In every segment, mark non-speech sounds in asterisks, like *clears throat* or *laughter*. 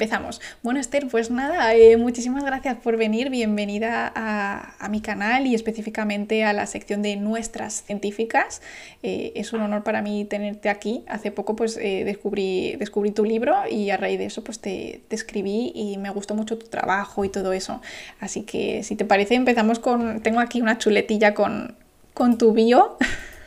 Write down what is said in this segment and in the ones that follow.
empezamos. Bueno, Esther, pues nada, eh, muchísimas gracias por venir. Bienvenida a, mi canal y específicamente a la sección de nuestras científicas. Eh, es un honor para mí tenerte aquí. Hace poco pues eh, descubrí, descubrí tu libro y a raíz de eso pues te, te, escribí y me gustó mucho tu trabajo y todo eso. Así que si te parece empezamos con... Tengo aquí una chuletilla con, con tu bio.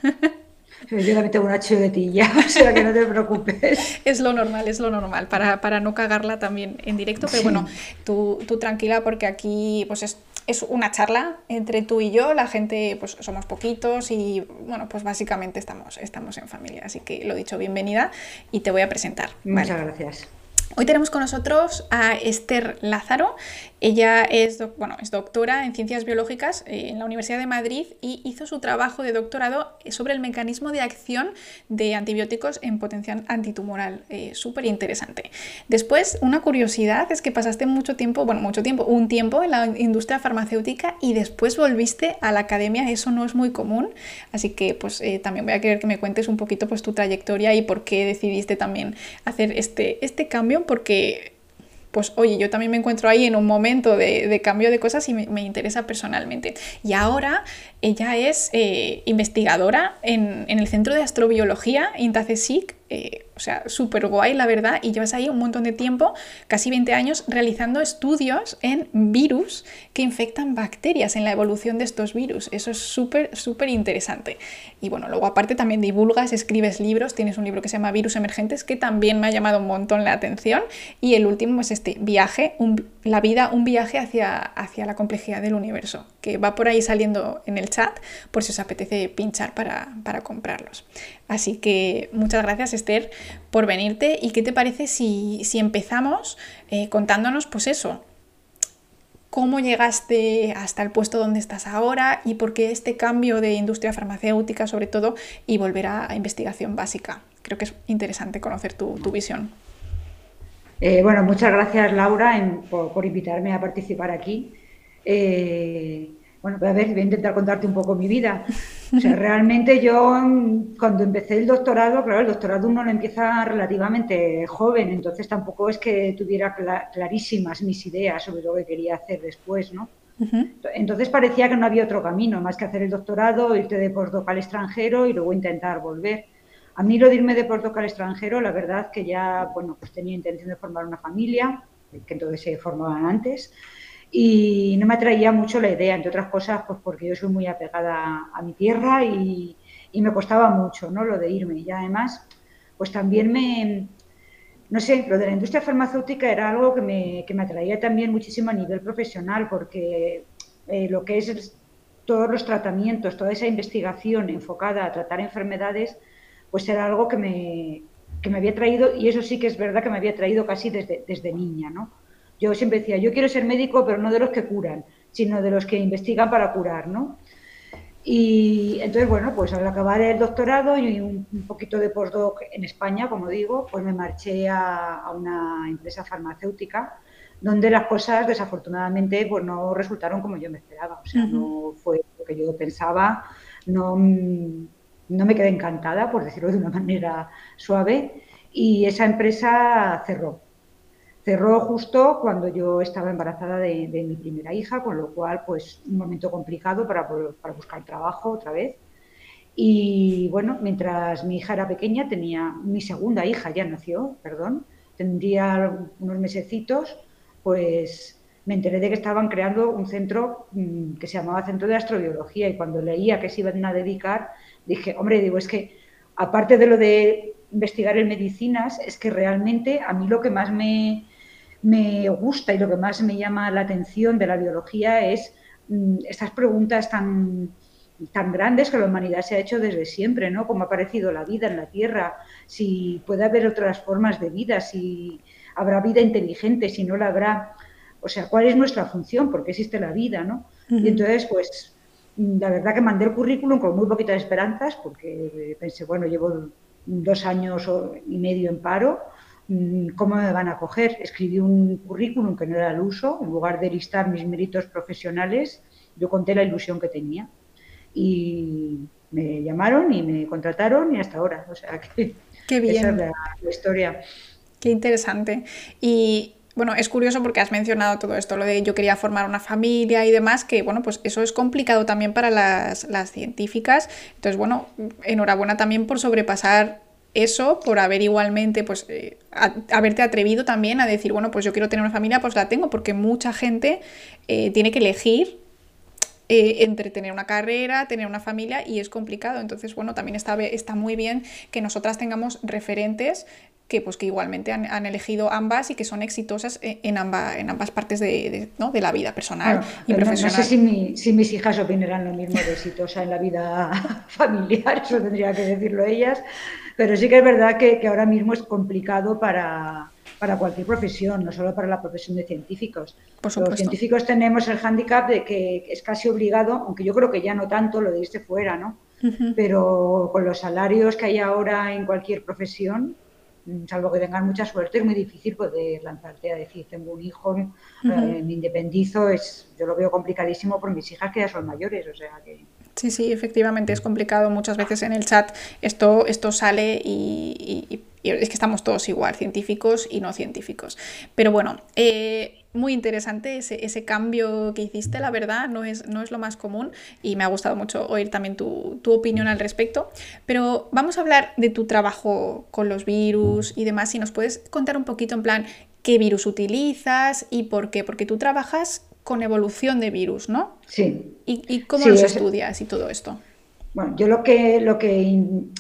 *laughs* Yo también tengo una chuletilla, *laughs* o sea que no te preocupes. es lo normal, es lo normal, para, para no cagarla también en directo, pero bueno, tú, tú, tranquila porque aquí pues es, es, una charla entre tú y yo, la gente pues somos poquitos y bueno, pues básicamente estamos, estamos en familia, así que lo dicho, bienvenida y te voy a presentar. Muchas gracias. Hoy tenemos con nosotros a Esther Lázaro. Ella es, bueno, es doctora en ciencias biológicas eh, en la Universidad de Madrid y hizo su trabajo de doctorado sobre el mecanismo de acción de antibióticos en potencial antitumoral. Eh, Súper interesante. Después, una curiosidad es que pasaste mucho tiempo, bueno, mucho tiempo, un tiempo en la industria farmacéutica y después volviste a la academia. Eso no es muy común. Así que, pues, eh, también voy a querer que me cuentes un poquito pues, tu trayectoria y por qué decidiste también hacer este, este cambio porque, pues oye, yo también me encuentro ahí en un momento de, cambio de cosas y me, interesa personalmente. Y ahora ella es eh, investigadora en, en, el Centro de Astrobiología, INTACESIC, eh, o sea, súper guay, la verdad, y llevas ahí un montón de tiempo, casi 20 años, realizando estudios en virus que infectan bacterias, en la evolución de estos virus. Eso es súper, súper interesante. Y bueno, luego aparte también divulgas, escribes libros, tienes un libro que se llama Virus Emergentes, que también me ha llamado un montón la atención. Y el último es este, Viaje, la vida, un viaje hacia, hacia la complejidad del universo, que va por ahí saliendo en el chat, por si os apetece pinchar para, para comprarlos. Así que muchas gracias Esther por venirte y qué te parece si, empezamos eh, contándonos pues eso, cómo llegaste hasta el puesto donde estás ahora y por qué este cambio de industria farmacéutica sobre todo y volver a, investigación básica. Creo que es interesante conocer tu, visión. Eh, bueno, muchas gracias Laura por, invitarme a participar aquí. Eh, bueno, pues a ver, voy a intentar contarte un poco mi vida. O sea, realmente yo cuando empecé el doctorado, claro, el doctorado uno lo empieza relativamente joven, entonces tampoco es que tuviera clarísimas mis ideas sobre lo que quería hacer después, ¿no? Entonces parecía que no había otro camino más que hacer el doctorado, irte de postdoc al extranjero y luego intentar volver. A mí lo de irme de postdoc al extranjero, la verdad que ya, bueno, pues tenía intención de formar una familia, que entonces se formaban antes, y no me atraía mucho la idea, entre otras cosas, pues porque yo soy muy apegada a mi tierra y, me costaba mucho, ¿no? Lo de irme. Y además, pues también me, no sé, lo de la industria farmacéutica era algo que me, que me atraía también muchísimo a nivel profesional, porque eh, lo que es todos los tratamientos, toda esa investigación enfocada a tratar enfermedades, pues era algo que me, que me había traído, y eso sí que es verdad que me había traído casi desde, desde niña, ¿no? Yo siempre decía, yo quiero ser médico, pero no de los que curan, sino de los que investigan para curar, ¿no? Y entonces, bueno, pues al acabar el doctorado y un, poquito de postdoc en España, como digo, pues me marché a, una empresa farmacéutica donde las cosas desafortunadamente pues no resultaron como yo me esperaba. O sea, no fue lo que yo pensaba, no, no me quedé encantada, por decirlo de una *laughs* manera suave, y esa empresa cerró. Cerró justo cuando yo estaba embarazada de, mi primera hija, con lo cual, pues, un momento complicado para, para buscar trabajo otra vez. Y bueno, mientras mi hija era pequeña, tenía mi segunda hija, ya nació, perdón, tendría unos mesecitos, pues me enteré de que estaban creando un centro mm, que se llamaba Centro de Astrobiología y cuando leía que se iban a dedicar, dije, hombre, digo, es que aparte de lo de investigar en medicinas, es que realmente a mí lo que más me, me gusta y lo que más me llama la atención de la biología es mm, estas preguntas tan, tan grandes que la humanidad se ha hecho desde siempre, ¿no? Cómo ha aparecido la vida en la Tierra, si puede haber otras formas de vida, si habrá vida inteligente, si no la habrá. O sea, ¿cuál es nuestra función? ¿Por qué existe la vida, no? Y entonces, pues, la verdad que mandé el currículum con muy poquitas esperanzas, porque pensé, bueno, llevo dos años y medio en paro, Mm, ¿cómo me van a coger? Escribí un currículum que no era el uso, en lugar de listar mis méritos profesionales, yo conté la ilusión que tenía. Y me llamaron y me contrataron y hasta ahora. O sea que *laughs* Qué bien. esa es la, historia. Qué interesante. Y bueno, es curioso porque has mencionado todo esto, lo de yo quería formar una familia y demás, que bueno, pues eso es complicado también para las, científicas. Entonces, bueno, enhorabuena también por sobrepasar eso, por haber igualmente, pues, eh, haberte atrevido también a decir, bueno, pues yo quiero tener una familia, pues la tengo, porque mucha gente eh, tiene que elegir eh, entre tener una carrera, tener una familia y es complicado. Entonces, bueno, también está, está muy bien que nosotras tengamos referentes que, pues, que igualmente han, elegido ambas y que son exitosas en, en ambas partes de, la vida personal y profesional. No, sé si, si, mis hijas opinarán lo mismo de exitosa en la vida *laughs* familiar, eso tendría que decirlo ellas, pero sí que es verdad que, que ahora mismo es complicado para, para cualquier profesión, no solo para la profesión de científicos. Los científicos tenemos el hándicap de que es casi obligado, aunque yo creo que ya no tanto, lo de irse fuera, ¿no? Pero con los salarios que hay ahora en cualquier profesión, mm, salvo que tengan mucha suerte, es muy difícil poder lanzarte a decir, tengo un hijo, eh, me independizo, es, yo lo veo complicadísimo por mis hijas que ya son mayores, o sea que... Sí, sí, efectivamente es complicado. Muchas veces en el chat esto, esto sale y y es que estamos todos igual, científicos y no científicos. Pero bueno, eh, muy interesante ese, ese, cambio que hiciste, la verdad, no es, no es lo más común y me ha gustado mucho oír también tu, tu, opinión al respecto. Pero vamos a hablar de tu trabajo con los virus y demás, si nos puedes contar un poquito en plan qué virus utilizas y por qué, porque tú trabajas con evolución de virus, ¿no? Sí. ¿Y, cómo los estudias y todo esto? Bueno, yo lo que, lo que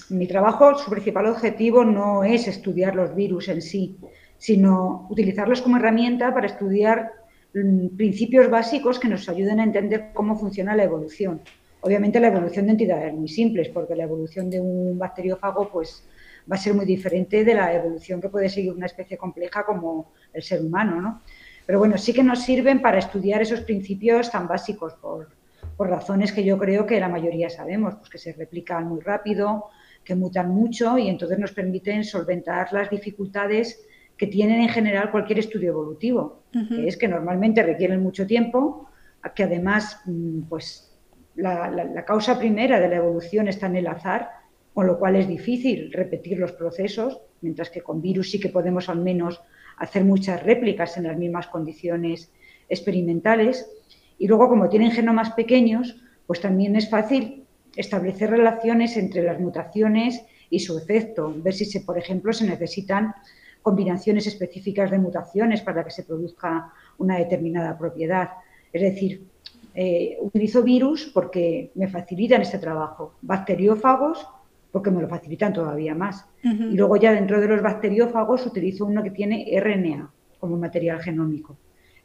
mi trabajo, su principal objetivo no es estudiar los virus en sí, sino utilizarlos como herramienta para estudiar mm, principios básicos que nos ayuden a entender cómo funciona la evolución. Obviamente la evolución de entidades muy simples, porque la evolución de un bacteriófago pues, va a ser muy diferente de la evolución que puede seguir una especie compleja como el ser humano. ¿no? Pero bueno, sí que nos sirven para estudiar esos principios tan básicos, por, por razones que yo creo que la mayoría sabemos, pues que se replican muy rápido, que mutan mucho y entonces nos permiten solventar las dificultades que tienen en general cualquier estudio evolutivo, que es que normalmente requieren mucho tiempo, que además mm, pues la, la, causa primera de la evolución está en el azar, con lo cual es difícil repetir los procesos, mientras que con virus sí que podemos al menos hacer muchas réplicas en las mismas condiciones experimentales. Y luego, como tienen genomas pequeños, pues también es fácil establecer relaciones entre las mutaciones y su efecto, ver si, se, por ejemplo, se necesitan combinaciones específicas de mutaciones para que se produzca una determinada propiedad. Es decir, eh, utilizo virus porque me facilitan este trabajo, bacteriófagos porque me lo facilitan todavía más. Y luego ya dentro de los bacteriófagos utilizo uno que tiene RNA como material genómico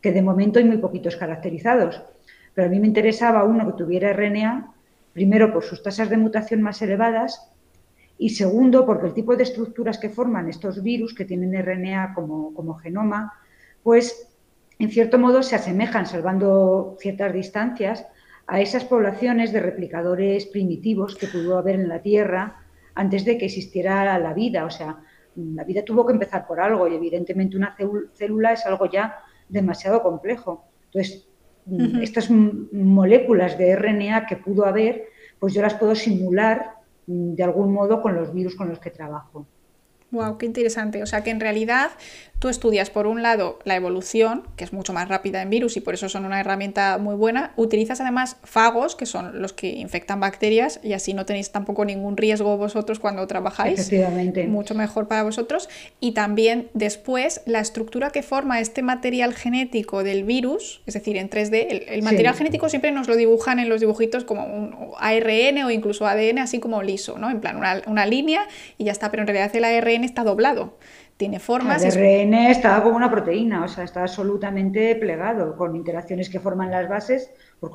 que de momento hay muy poquitos caracterizados. Pero a mí me interesaba uno que tuviera RNA, primero por sus tasas de mutación más elevadas y segundo porque el tipo de estructuras que forman estos virus que tienen RNA como, como genoma, pues en cierto modo se asemejan, salvando ciertas distancias, a esas poblaciones de replicadores primitivos que pudo haber en la Tierra antes de que existiera la vida. O sea, la vida tuvo que empezar por algo y evidentemente una célula es algo ya demasiado complejo. Entonces, estas moléculas de RNA que pudo haber, pues yo las puedo simular mm, de algún modo con los virus con los que trabajo. Wow, qué interesante. O sea que en realidad tú estudias por un lado la evolución, que es mucho más rápida en virus y por eso son una herramienta muy buena. Utilizas además fagos, que son los que infectan bacterias, y así no tenéis tampoco ningún riesgo vosotros cuando trabajáis. Efectivamente. Mucho mejor para vosotros. Y también después la estructura que forma este material genético del virus, es decir, en 3D, el, material genético siempre nos lo dibujan en los dibujitos como un ARN o incluso ADN, así como liso, ¿no? En plan, una, una línea y ya está, pero en realidad el ARN está doblado tiene formas. El ARN está como una proteína, o sea, está absolutamente plegado, con interacciones que forman las bases por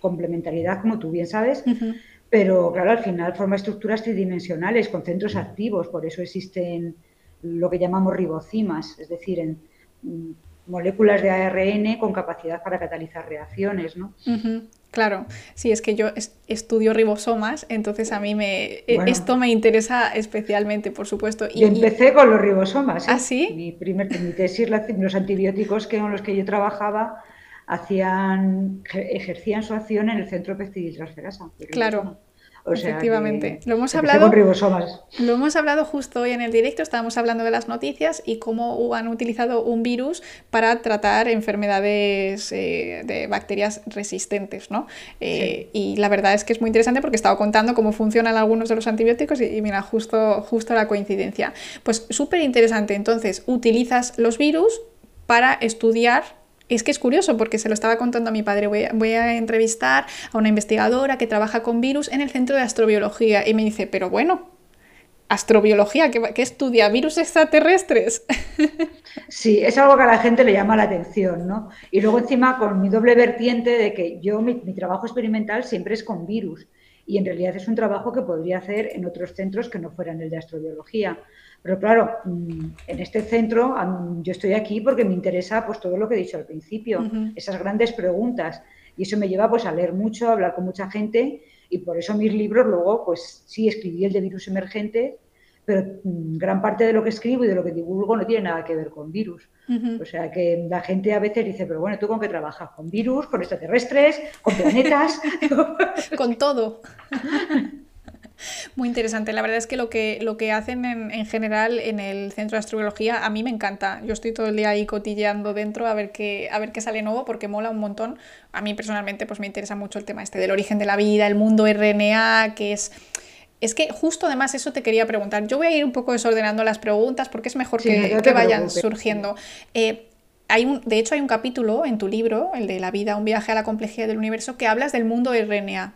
complementariedad, como tú bien sabes. Pero claro, al final forma estructuras tridimensionales con centros activos, por eso existen lo que llamamos ribocimas, es decir, en mm, moléculas de ARN con capacidad para catalizar reacciones, ¿no? Claro, sí, es que yo estudio ribosomas, entonces a mí me e, esto me interesa especialmente, por supuesto. Y, yo empecé con los ribosomas. ¿eh? ¿Ah, sí? Mi primer mi tesis, los antibióticos que, con los que yo trabajaba hacían, ejercían su acción en el centro peptidiltransferasa. Claro. Efectivamente. lo hemos hablado. Lo hemos hablado justo hoy en el directo. Estábamos hablando de las noticias y cómo han utilizado un virus para tratar enfermedades eh, de bacterias resistentes, ¿no? Eh, y la verdad es que es muy interesante porque he estado contando cómo funcionan algunos de los antibióticos y, mira, justo, justo la coincidencia. Pues súper interesante. Entonces, utilizas los virus para estudiar es que es curioso porque se lo estaba contando a mi padre. Voy a, entrevistar a una investigadora que trabaja con virus en el centro de astrobiología y me dice, pero bueno, astrobiología, ¿qué, estudia? ¿Virus extraterrestres? *laughs* Sí, es algo que a la gente le llama la atención, ¿no? Y luego encima con mi doble vertiente de que yo, mi trabajo experimental siempre es con virus y en realidad es un trabajo que podría hacer en otros centros que no fueran el de astrobiología. Pero claro, mm, en este centro yo estoy aquí porque me interesa pues todo lo que he dicho al principio, esas grandes preguntas. Y eso me lleva pues a leer mucho, a hablar con mucha gente y por eso mis libros luego pues sí escribí el de virus emergente, pero mm, gran parte de lo que escribo y de lo que divulgo no tiene nada que ver con virus. O sea que la gente a veces dice, pero bueno, ¿tú con qué trabajas? ¿Con virus? ¿Con extraterrestres? ¿Con planetas? *laughs* con todo. *laughs* *laughs* Muy interesante. La verdad es que lo que, lo que hacen en, general en el centro de astrobiología a mí me encanta. Yo estoy todo el día ahí cotilleando dentro a ver qué, a ver qué sale nuevo porque mola un montón. A mí personalmente pues me interesa mucho el tema este del origen de la vida, el mundo RNA, que es... Es que justo además eso te quería preguntar. Yo voy a ir un poco desordenando las preguntas porque es mejor que, vayan surgiendo. Eh, hay un, de hecho, hay un capítulo en tu libro, el de La vida, un viaje a la complejidad del universo, que hablas del mundo RNA.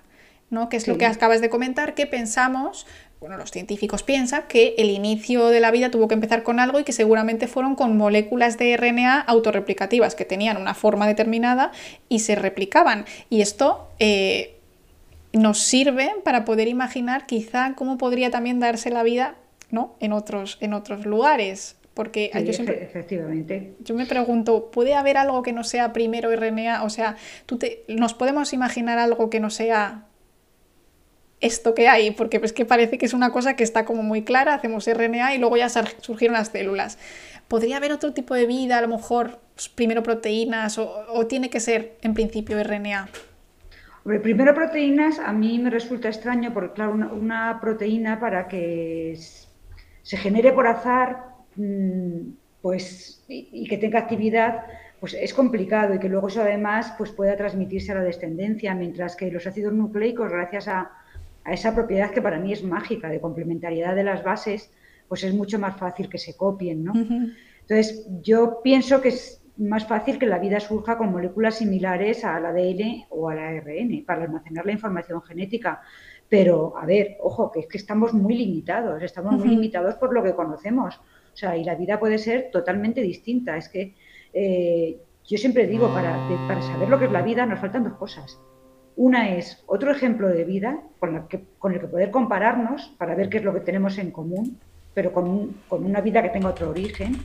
¿No? que es lo que acabas de comentar, que pensamos, bueno, los científicos piensan que el inicio de la vida tuvo que empezar con algo y que seguramente fueron con moléculas de RNA autorreplicativas que tenían una forma determinada y se replicaban. Y esto eh, nos sirve para poder imaginar quizá cómo podría también darse la vida ¿no? en, otros, en otros lugares. Porque yo siempre, efectivamente. Yo me pregunto, ¿puede haber algo que no sea primero RNA? O sea, ¿tú te, ¿nos podemos imaginar algo que no sea esto que hay, porque es que parece que es una cosa que está como muy clara, hacemos RNA y luego ya surgieron las células. ¿Podría haber otro tipo de vida, a lo mejor pues, primero proteínas o, tiene que ser en principio RNA? primero proteínas a mí me resulta extraño porque claro, una, proteína para que se genere por azar mm, pues, y, que tenga actividad, pues es complicado y que luego eso además pues pueda transmitirse a la descendencia, mientras que los ácidos nucleicos, gracias a, a esa propiedad que para mí es mágica, de complementariedad de las bases, pues es mucho más fácil que se copien, ¿no? Entonces, yo pienso que es más fácil que la vida surja con moléculas similares al ADN o al ARN para almacenar la información genética. Pero, a ver, ojo, que es que estamos muy limitados, estamos muy limitados por lo que conocemos. O sea, y la vida puede ser totalmente distinta. Es que eh, yo siempre digo, para, para saber lo que es la vida nos faltan dos cosas. Una es otro ejemplo de vida con, el que poder compararnos para ver qué es lo que tenemos en común, pero con, una vida que tenga otro origen.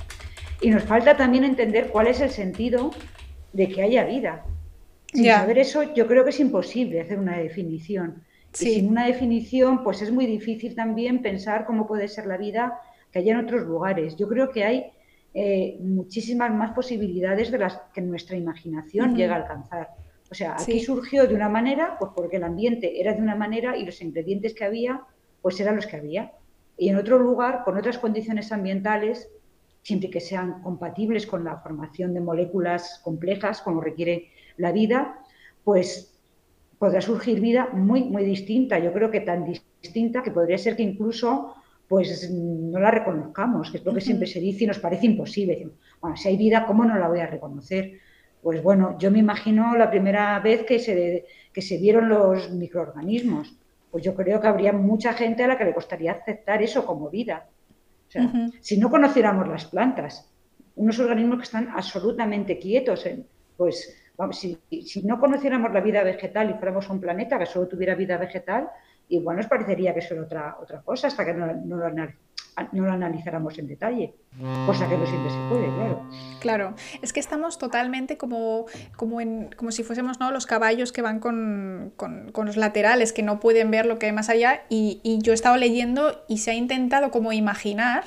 Y nos falta también entender cuál es el sentido de que haya vida. Sin saber eso, yo creo que es imposible hacer una definición. Y sin una definición, pues es muy difícil también pensar cómo puede ser la vida que haya en otros lugares. Yo creo que hay eh, muchísimas más posibilidades de las que nuestra imaginación llega a alcanzar. O sea, aquí surgió de una manera, pues porque el ambiente era de una manera y los ingredientes que había, pues eran los que había. Y en otro lugar, con otras condiciones ambientales, siempre que sean compatibles con la formación de moléculas complejas, como requiere la vida, pues podrá surgir vida muy, muy distinta. Yo creo que tan distinta que podría ser que incluso pues no la reconozcamos, que es lo que siempre se dice y nos parece imposible. Bueno, si hay vida, ¿cómo no la voy a reconocer? Pues bueno, yo me imagino la primera vez que se, que se vieron los microorganismos. Pues yo creo que habría mucha gente a la que le costaría aceptar eso como vida. O sea, si no conociéramos las plantas, unos organismos que están absolutamente quietos, pues vamos, si, si, no conociéramos la vida vegetal y fuéramos un planeta que solo tuviera vida vegetal, igual nos parecería que eso era otra, otra cosa hasta que no, no lo no lo analizáramos en detalle, cosa que no siempre se puede, claro. Claro, es que estamos totalmente como, como, en, como si fuésemos ¿no? los caballos que van con, con, los laterales, que no pueden ver lo que hay más allá, y, yo he estado leyendo y se ha intentado como imaginar,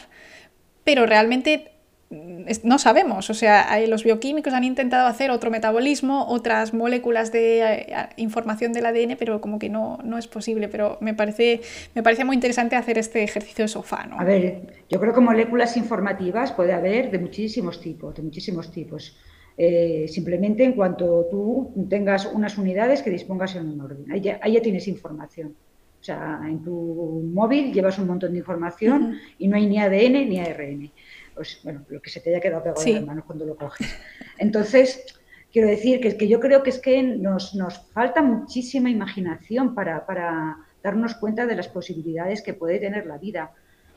pero realmente no sabemos. O sea, los bioquímicos han intentado hacer otro metabolismo, otras moléculas de eh, información del ADN, pero como que no, no es posible. Pero me parece, me parece muy interesante hacer este ejercicio de sofá. ¿no? A ver, yo creo que moléculas informativas puede haber de muchísimos tipos, de muchísimos tipos. Eh, simplemente en cuanto tú tengas unas unidades que dispongas en un orden. Ahí ya, tienes información. O sea, en tu móvil llevas un montón de información y no hay ni ADN ni ARN. Pues bueno, lo que se te haya quedado pegado en las manos cuando lo coges. Entonces, quiero decir que, que yo creo que es que nos, nos falta muchísima imaginación para, para darnos cuenta de las posibilidades que puede tener la vida.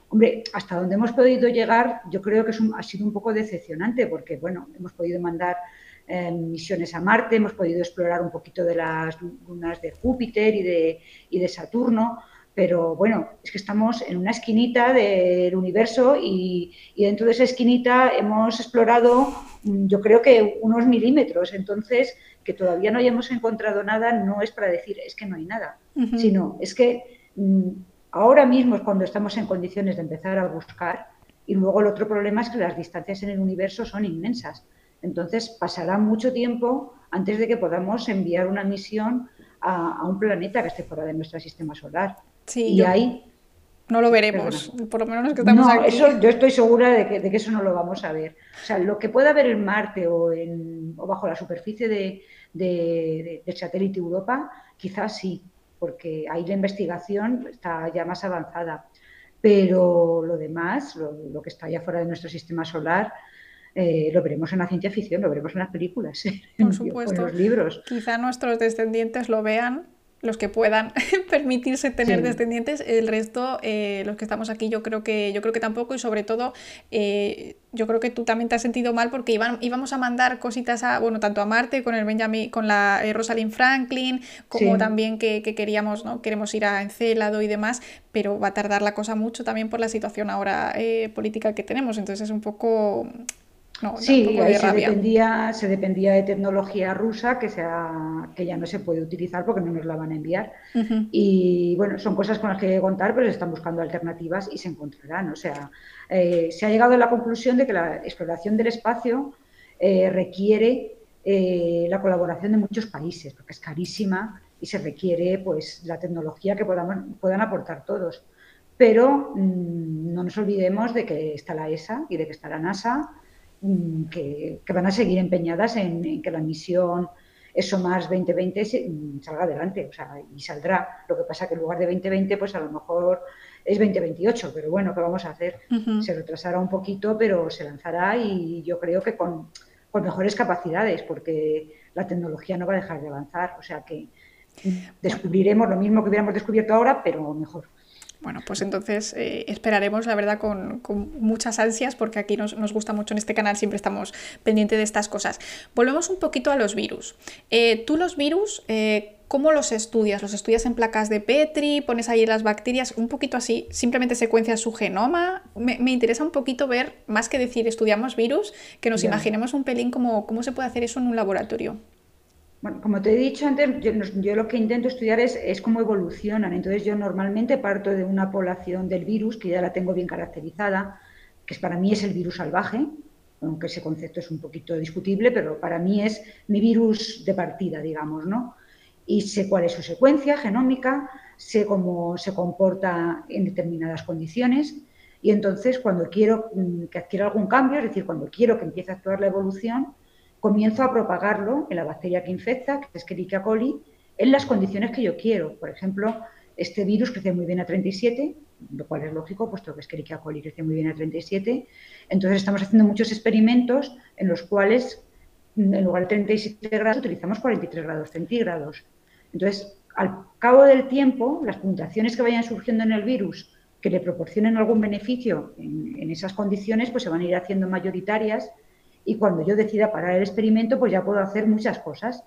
Hombre, hasta donde hemos podido llegar, yo creo que ha sido un poco decepcionante, porque bueno, hemos podido mandar em, misiones a Marte, hemos podido explorar un poquito de las lunas de Júpiter y de, y de Saturno, pero bueno, es que estamos en una esquinita del universo y, y, dentro de esa esquinita hemos explorado, mm, yo creo que unos milímetros. Entonces, que todavía no hayamos encontrado nada no es para decir es que no hay nada, sino es que mm, Ahora mismo es cuando estamos en condiciones de empezar a buscar y luego el otro problema es que las distancias en el universo son inmensas. Entonces pasará mucho tiempo antes de que podamos enviar una misión a, un planeta que esté fuera de nuestro sistema solar. Sí, y ahí no lo veremos, por lo menos que estamos no, Eso, yo estoy segura de que, de que, eso no lo vamos a ver. O sea, lo que pueda haber en Marte o, en, o bajo la superficie de, del satélite Europa, quizás sí, porque ahí la investigación está ya más avanzada. Pero lo demás, lo, que está allá fuera de nuestro sistema solar, eh, lo veremos en la ciencia ficción, lo veremos en las películas, *laughs* Por supuesto. en los libros. Quizá nuestros descendientes lo vean los que puedan *laughs* permitirse tener descendientes, el resto, eh, los que estamos aquí, yo creo que, yo creo que tampoco, y sobre todo, eh, yo creo que tú también te has sentido mal porque iban, íbamos a mandar cositas a, bueno, tanto a Marte con el Benjamin, con la eh, Rosalind Franklin, como también que, que, queríamos, ¿no? Queremos ir a Encélado y demás, pero va a tardar la cosa mucho también por la situación ahora política que tenemos. Entonces es un poco sí, ahí se dependía, se dependía de tecnología rusa que, sea, que ya no se puede utilizar porque no nos la van a enviar. Y bueno, son cosas con las que hay que contar, pero se están buscando alternativas y se encontrarán. O sea, eh, se ha llegado a la conclusión de que la exploración del espacio eh, requiere eh, la colaboración de muchos países, porque es carísima y se requiere pues la tecnología que podamos, puedan aportar todos. Pero mm, no nos olvidemos de que está la ESA y de que está la NASA Mm, que, van a seguir empeñadas en, que la misión eso más 2020 mm, salga adelante, o sea, y saldrá. Lo que pasa que en lugar de 2020, pues a lo mejor es 2028, pero bueno, ¿qué vamos a hacer? Se retrasará un poquito, pero se lanzará y yo creo que con, con, mejores capacidades, porque la tecnología no va a dejar de avanzar, o sea que descubriremos lo mismo que hubiéramos descubierto ahora, pero mejor. Bueno, pues entonces eh, esperaremos, la verdad, con, muchas ansias, porque aquí nos, gusta mucho en este canal, siempre estamos pendientes de estas cosas. Volvemos un poquito a los virus. Eh, tú los virus, eh, ¿cómo los estudias? ¿Los estudias en placas de Petri? ¿Pones ahí las bacterias? Un poquito así, simplemente secuencias su genoma. Me, interesa un poquito ver, más que decir estudiamos virus, que nos imaginemos un pelín cómo, cómo se puede hacer eso en un laboratorio. Bueno, como te he dicho antes, yo, lo que intento estudiar es, cómo evolucionan. Entonces yo normalmente parto de una población del virus, que ya la tengo bien caracterizada, que para mí es el virus salvaje, aunque ese concepto es un poquito discutible, pero para mí es mi virus de partida, digamos, ¿no? Y sé cuál es su secuencia genómica, sé cómo se comporta en determinadas condiciones, y entonces cuando quiero mm, que adquiera algún cambio, es decir, cuando quiero que empiece a actuar la evolución, comienzo a propagarlo en la bacteria que infecta, que es Escherichia coli, en las condiciones que yo quiero. Por ejemplo, este virus crece muy bien a 37, lo cual es lógico, puesto que Escherichia coli crece muy bien a 37. Entonces estamos haciendo muchos experimentos en los cuales, en lugar de 37 grados, utilizamos 43 grados centígrados. Entonces, al cabo del tiempo, las puntuaciones que vayan surgiendo en el virus que le proporcionen algún beneficio en, en esas condiciones, pues se van a ir haciendo mayoritarias y cuando yo decida parar el experimento, pues ya puedo hacer muchas cosas,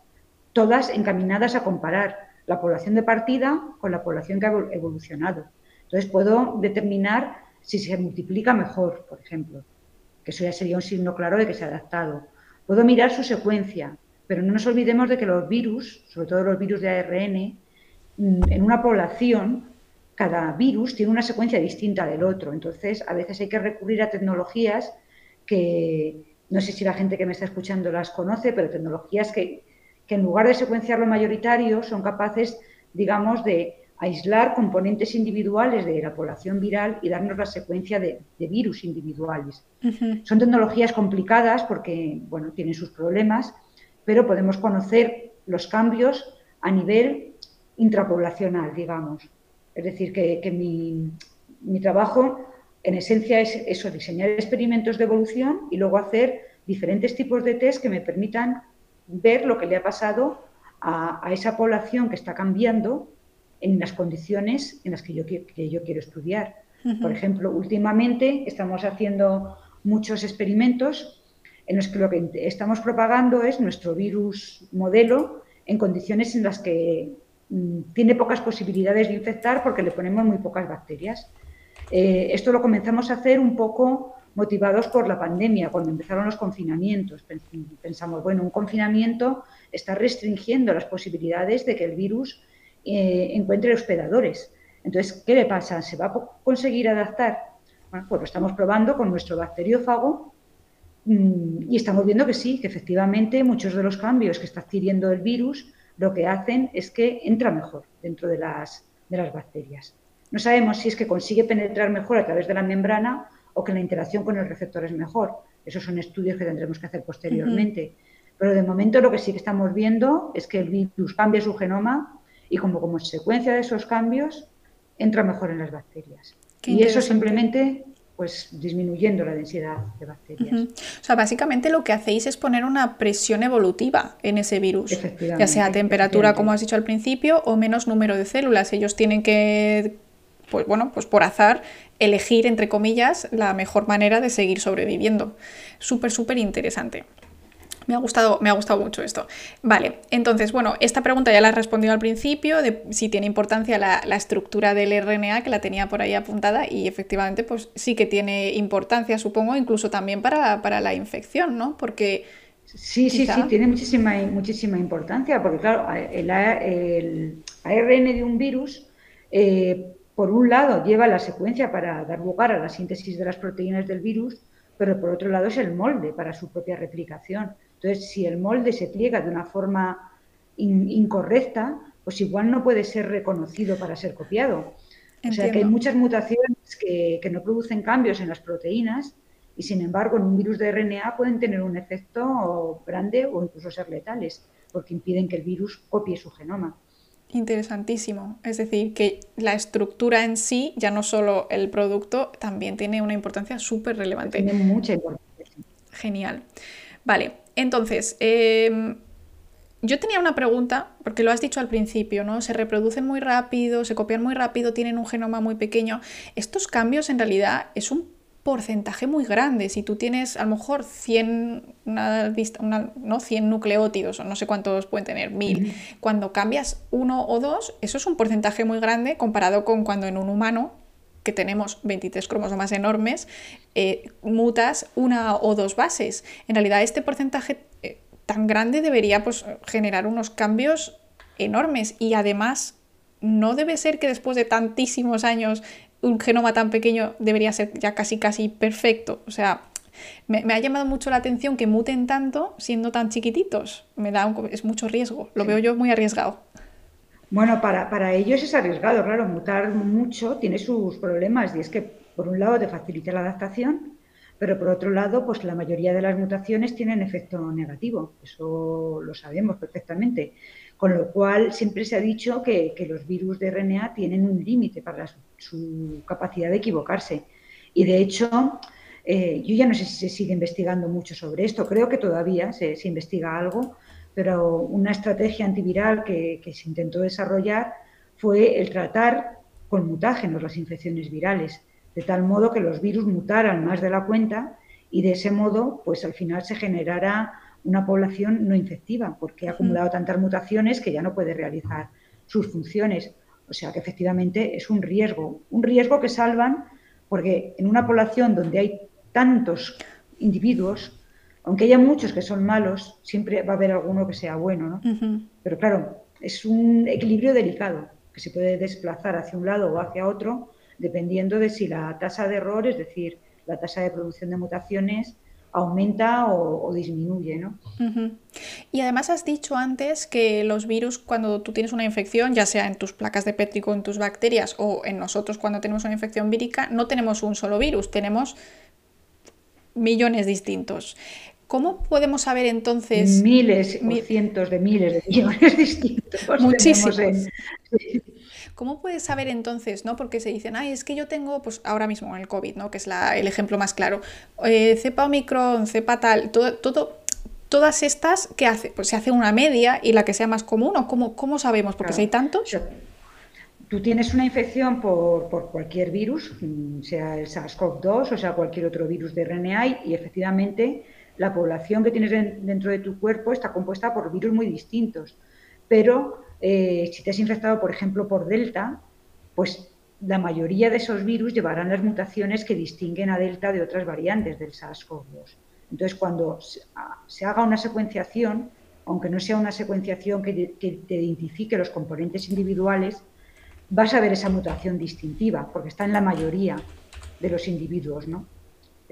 todas encaminadas a comparar la población de partida con la población que ha evolucionado. Entonces puedo determinar si se multiplica mejor, por ejemplo, que eso ya sería un signo claro de que se ha adaptado. Puedo mirar su secuencia, pero no nos olvidemos de que los virus, sobre todo los virus de ARN, mm, en una población, cada virus tiene una secuencia distinta del otro. Entonces, a veces hay que recurrir a tecnologías que no sé si la gente que me está escuchando las conoce, pero tecnologías que, que en lugar de secuenciar lo mayoritario son capaces, digamos, de aislar componentes individuales de la población viral y darnos la secuencia de, virus individuales. Son tecnologías complicadas porque, bueno, tienen sus problemas, pero podemos conocer los cambios a nivel intrapoblacional, digamos. Es decir, que, mi, mi, trabajo en esencia es eso, diseñar experimentos de evolución y luego hacer diferentes tipos de test que me permitan ver lo que le ha pasado a, a esa población que está cambiando en las condiciones en las que yo, que yo quiero estudiar. Por ejemplo, últimamente estamos haciendo muchos experimentos en los que lo que estamos propagando es nuestro virus modelo en condiciones en las que mm, tiene pocas posibilidades de infectar porque le ponemos muy pocas bacterias. Eh, esto lo comenzamos a hacer un poco motivados por la pandemia, cuando empezaron los confinamientos. Pensamos, bueno, un confinamiento está restringiendo las posibilidades de que el virus eh, encuentre hospedadores. Entonces, ¿qué le pasa? ¿Se va a conseguir adaptar? Bueno, pues lo estamos probando con nuestro bacteriófago mm, y estamos viendo que sí, que efectivamente muchos de los cambios que está adquiriendo el virus lo que hacen es que entra mejor dentro de las, de las bacterias. No sabemos si es que consigue penetrar mejor a través de la membrana o que la interacción con el receptor es mejor. Esos son estudios que tendremos que hacer posteriormente. Pero de momento lo que sí que estamos viendo es que el virus cambia su genoma y como consecuencia de esos cambios entra mejor en las bacterias. y eso simplemente pues disminuyendo la densidad de bacterias. O sea, básicamente lo que hacéis es poner una presión evolutiva en ese virus, ya sea temperatura, como has dicho al principio, o menos número de células. Ellos tienen que, pues bueno, pues por azar, elegir, entre comillas, la mejor manera de seguir sobreviviendo. Súper, súper interesante. Me ha gustado, me ha gustado mucho esto. Vale, entonces, bueno, esta pregunta ya la he respondido al principio, de si tiene importancia la, estructura del RNA, que la tenía por ahí apuntada, y efectivamente, pues sí que tiene importancia, supongo, incluso también para, la infección, ¿no? Porque. Sí, sí, sí, tiene muchísima, muchísima importancia, porque claro, el, ARN de un virus, eh, por un lado, lleva la secuencia para dar lugar a la síntesis de las proteínas del virus, pero por otro lado es el molde para su propia replicación. Entonces, si el molde se pliega de una forma incorrecta, pues igual no puede ser reconocido para ser copiado. O sea que hay muchas mutaciones que, no producen cambios en las proteínas y sin embargo en un virus de RNA pueden tener un efecto grande o incluso ser letales porque impiden que el virus copie su genoma. Interesantísimo. Es decir, que la estructura en sí, ya no solo el producto, también tiene una importancia súper relevante. Tiene mucha importancia. Genial. Vale, entonces, em, yo tenía una pregunta, porque lo has dicho al principio, ¿no? Se reproducen muy rápido, se copian muy rápido, tienen un genoma muy pequeño. Estos cambios en realidad es un porcentaje muy grande. Si tú tienes a lo mejor 100, ¿no? 100 nucleótidos, o no sé cuántos pueden tener, 1000, cuando cambias uno o dos, eso es un porcentaje muy grande comparado con cuando en un humano que tenemos 23 cromosomas enormes, eh, mutas una o dos bases. En realidad este porcentaje eh, tan grande debería pues, generar unos cambios enormes y además no debe ser que después de tantísimos años un genoma tan pequeño debería ser ya casi casi perfecto. O sea, me, ha llamado mucho la atención que muten tanto siendo tan chiquititos. Me da es mucho riesgo. Lo veo yo muy arriesgado. Bueno, para, para ellos es arriesgado, claro, mutar mucho tiene sus problemas y es que por un lado te facilita la adaptación, pero por otro lado, pues la mayoría de las mutaciones tienen efecto negativo, eso lo sabemos perfectamente. Con lo cual siempre se ha dicho que, los virus de RNA tienen un límite para su, capacidad de equivocarse. Y de hecho, eh, yo ya no sé si se sigue investigando mucho sobre esto, creo que todavía se, se investiga algo, pero una estrategia antiviral que, se intentó desarrollar fue el tratar con mutágenos las infecciones virales, de tal modo que los virus mutaran más de la cuenta y de ese modo, pues al final se generara una población no infectiva, porque ha acumulado tantas mutaciones que ya no puede realizar sus funciones. O sea que efectivamente es un riesgo, un riesgo que salvan porque en una población donde hay tantos individuos, aunque haya muchos que son malos, siempre va a haber alguno que sea bueno, ¿no? Pero claro, es un equilibrio delicado que se puede desplazar hacia un lado o hacia otro dependiendo de si la tasa de error, es decir, la tasa de producción de mutaciones, aumenta o, disminuye. ¿no? Y además has dicho antes que los virus, cuando tú tienes una infección, ya sea en tus placas de pétrico, en tus bacterias o en nosotros cuando tenemos una infección vírica, no tenemos un solo virus, tenemos millones distintos. ¿Cómo podemos saber entonces? Miles cientos de miles de millones *laughs* distintos. Muchísimos. ¿Cómo puedes saber entonces, no? Porque se dicen, ay, es que yo tengo, pues ahora mismo el COVID, ¿no? Que es el ejemplo más claro. Eh, cepa Omicron, cepa tal, todo, todo, todas estas, ¿qué hace? Pues se hace una media y la que sea más común, ¿o cómo, cómo sabemos? Porque si hay tantos. Tú tienes una infección por, por, cualquier virus, mm, sea el SARS-CoV-2 o sea cualquier otro virus de RNA, y efectivamente la población que tienes dentro de tu cuerpo está compuesta por virus muy distintos. Pero eh, si te has infectado, por ejemplo, por Delta, pues la mayoría de esos virus llevarán las mutaciones que distinguen a Delta de otras variantes del SARS-CoV-2. Entonces, cuando se haga una secuenciación, aunque no sea una secuenciación que, te identifique los componentes individuales, vas a ver esa mutación distintiva, porque está en la mayoría de los individuos, ¿no?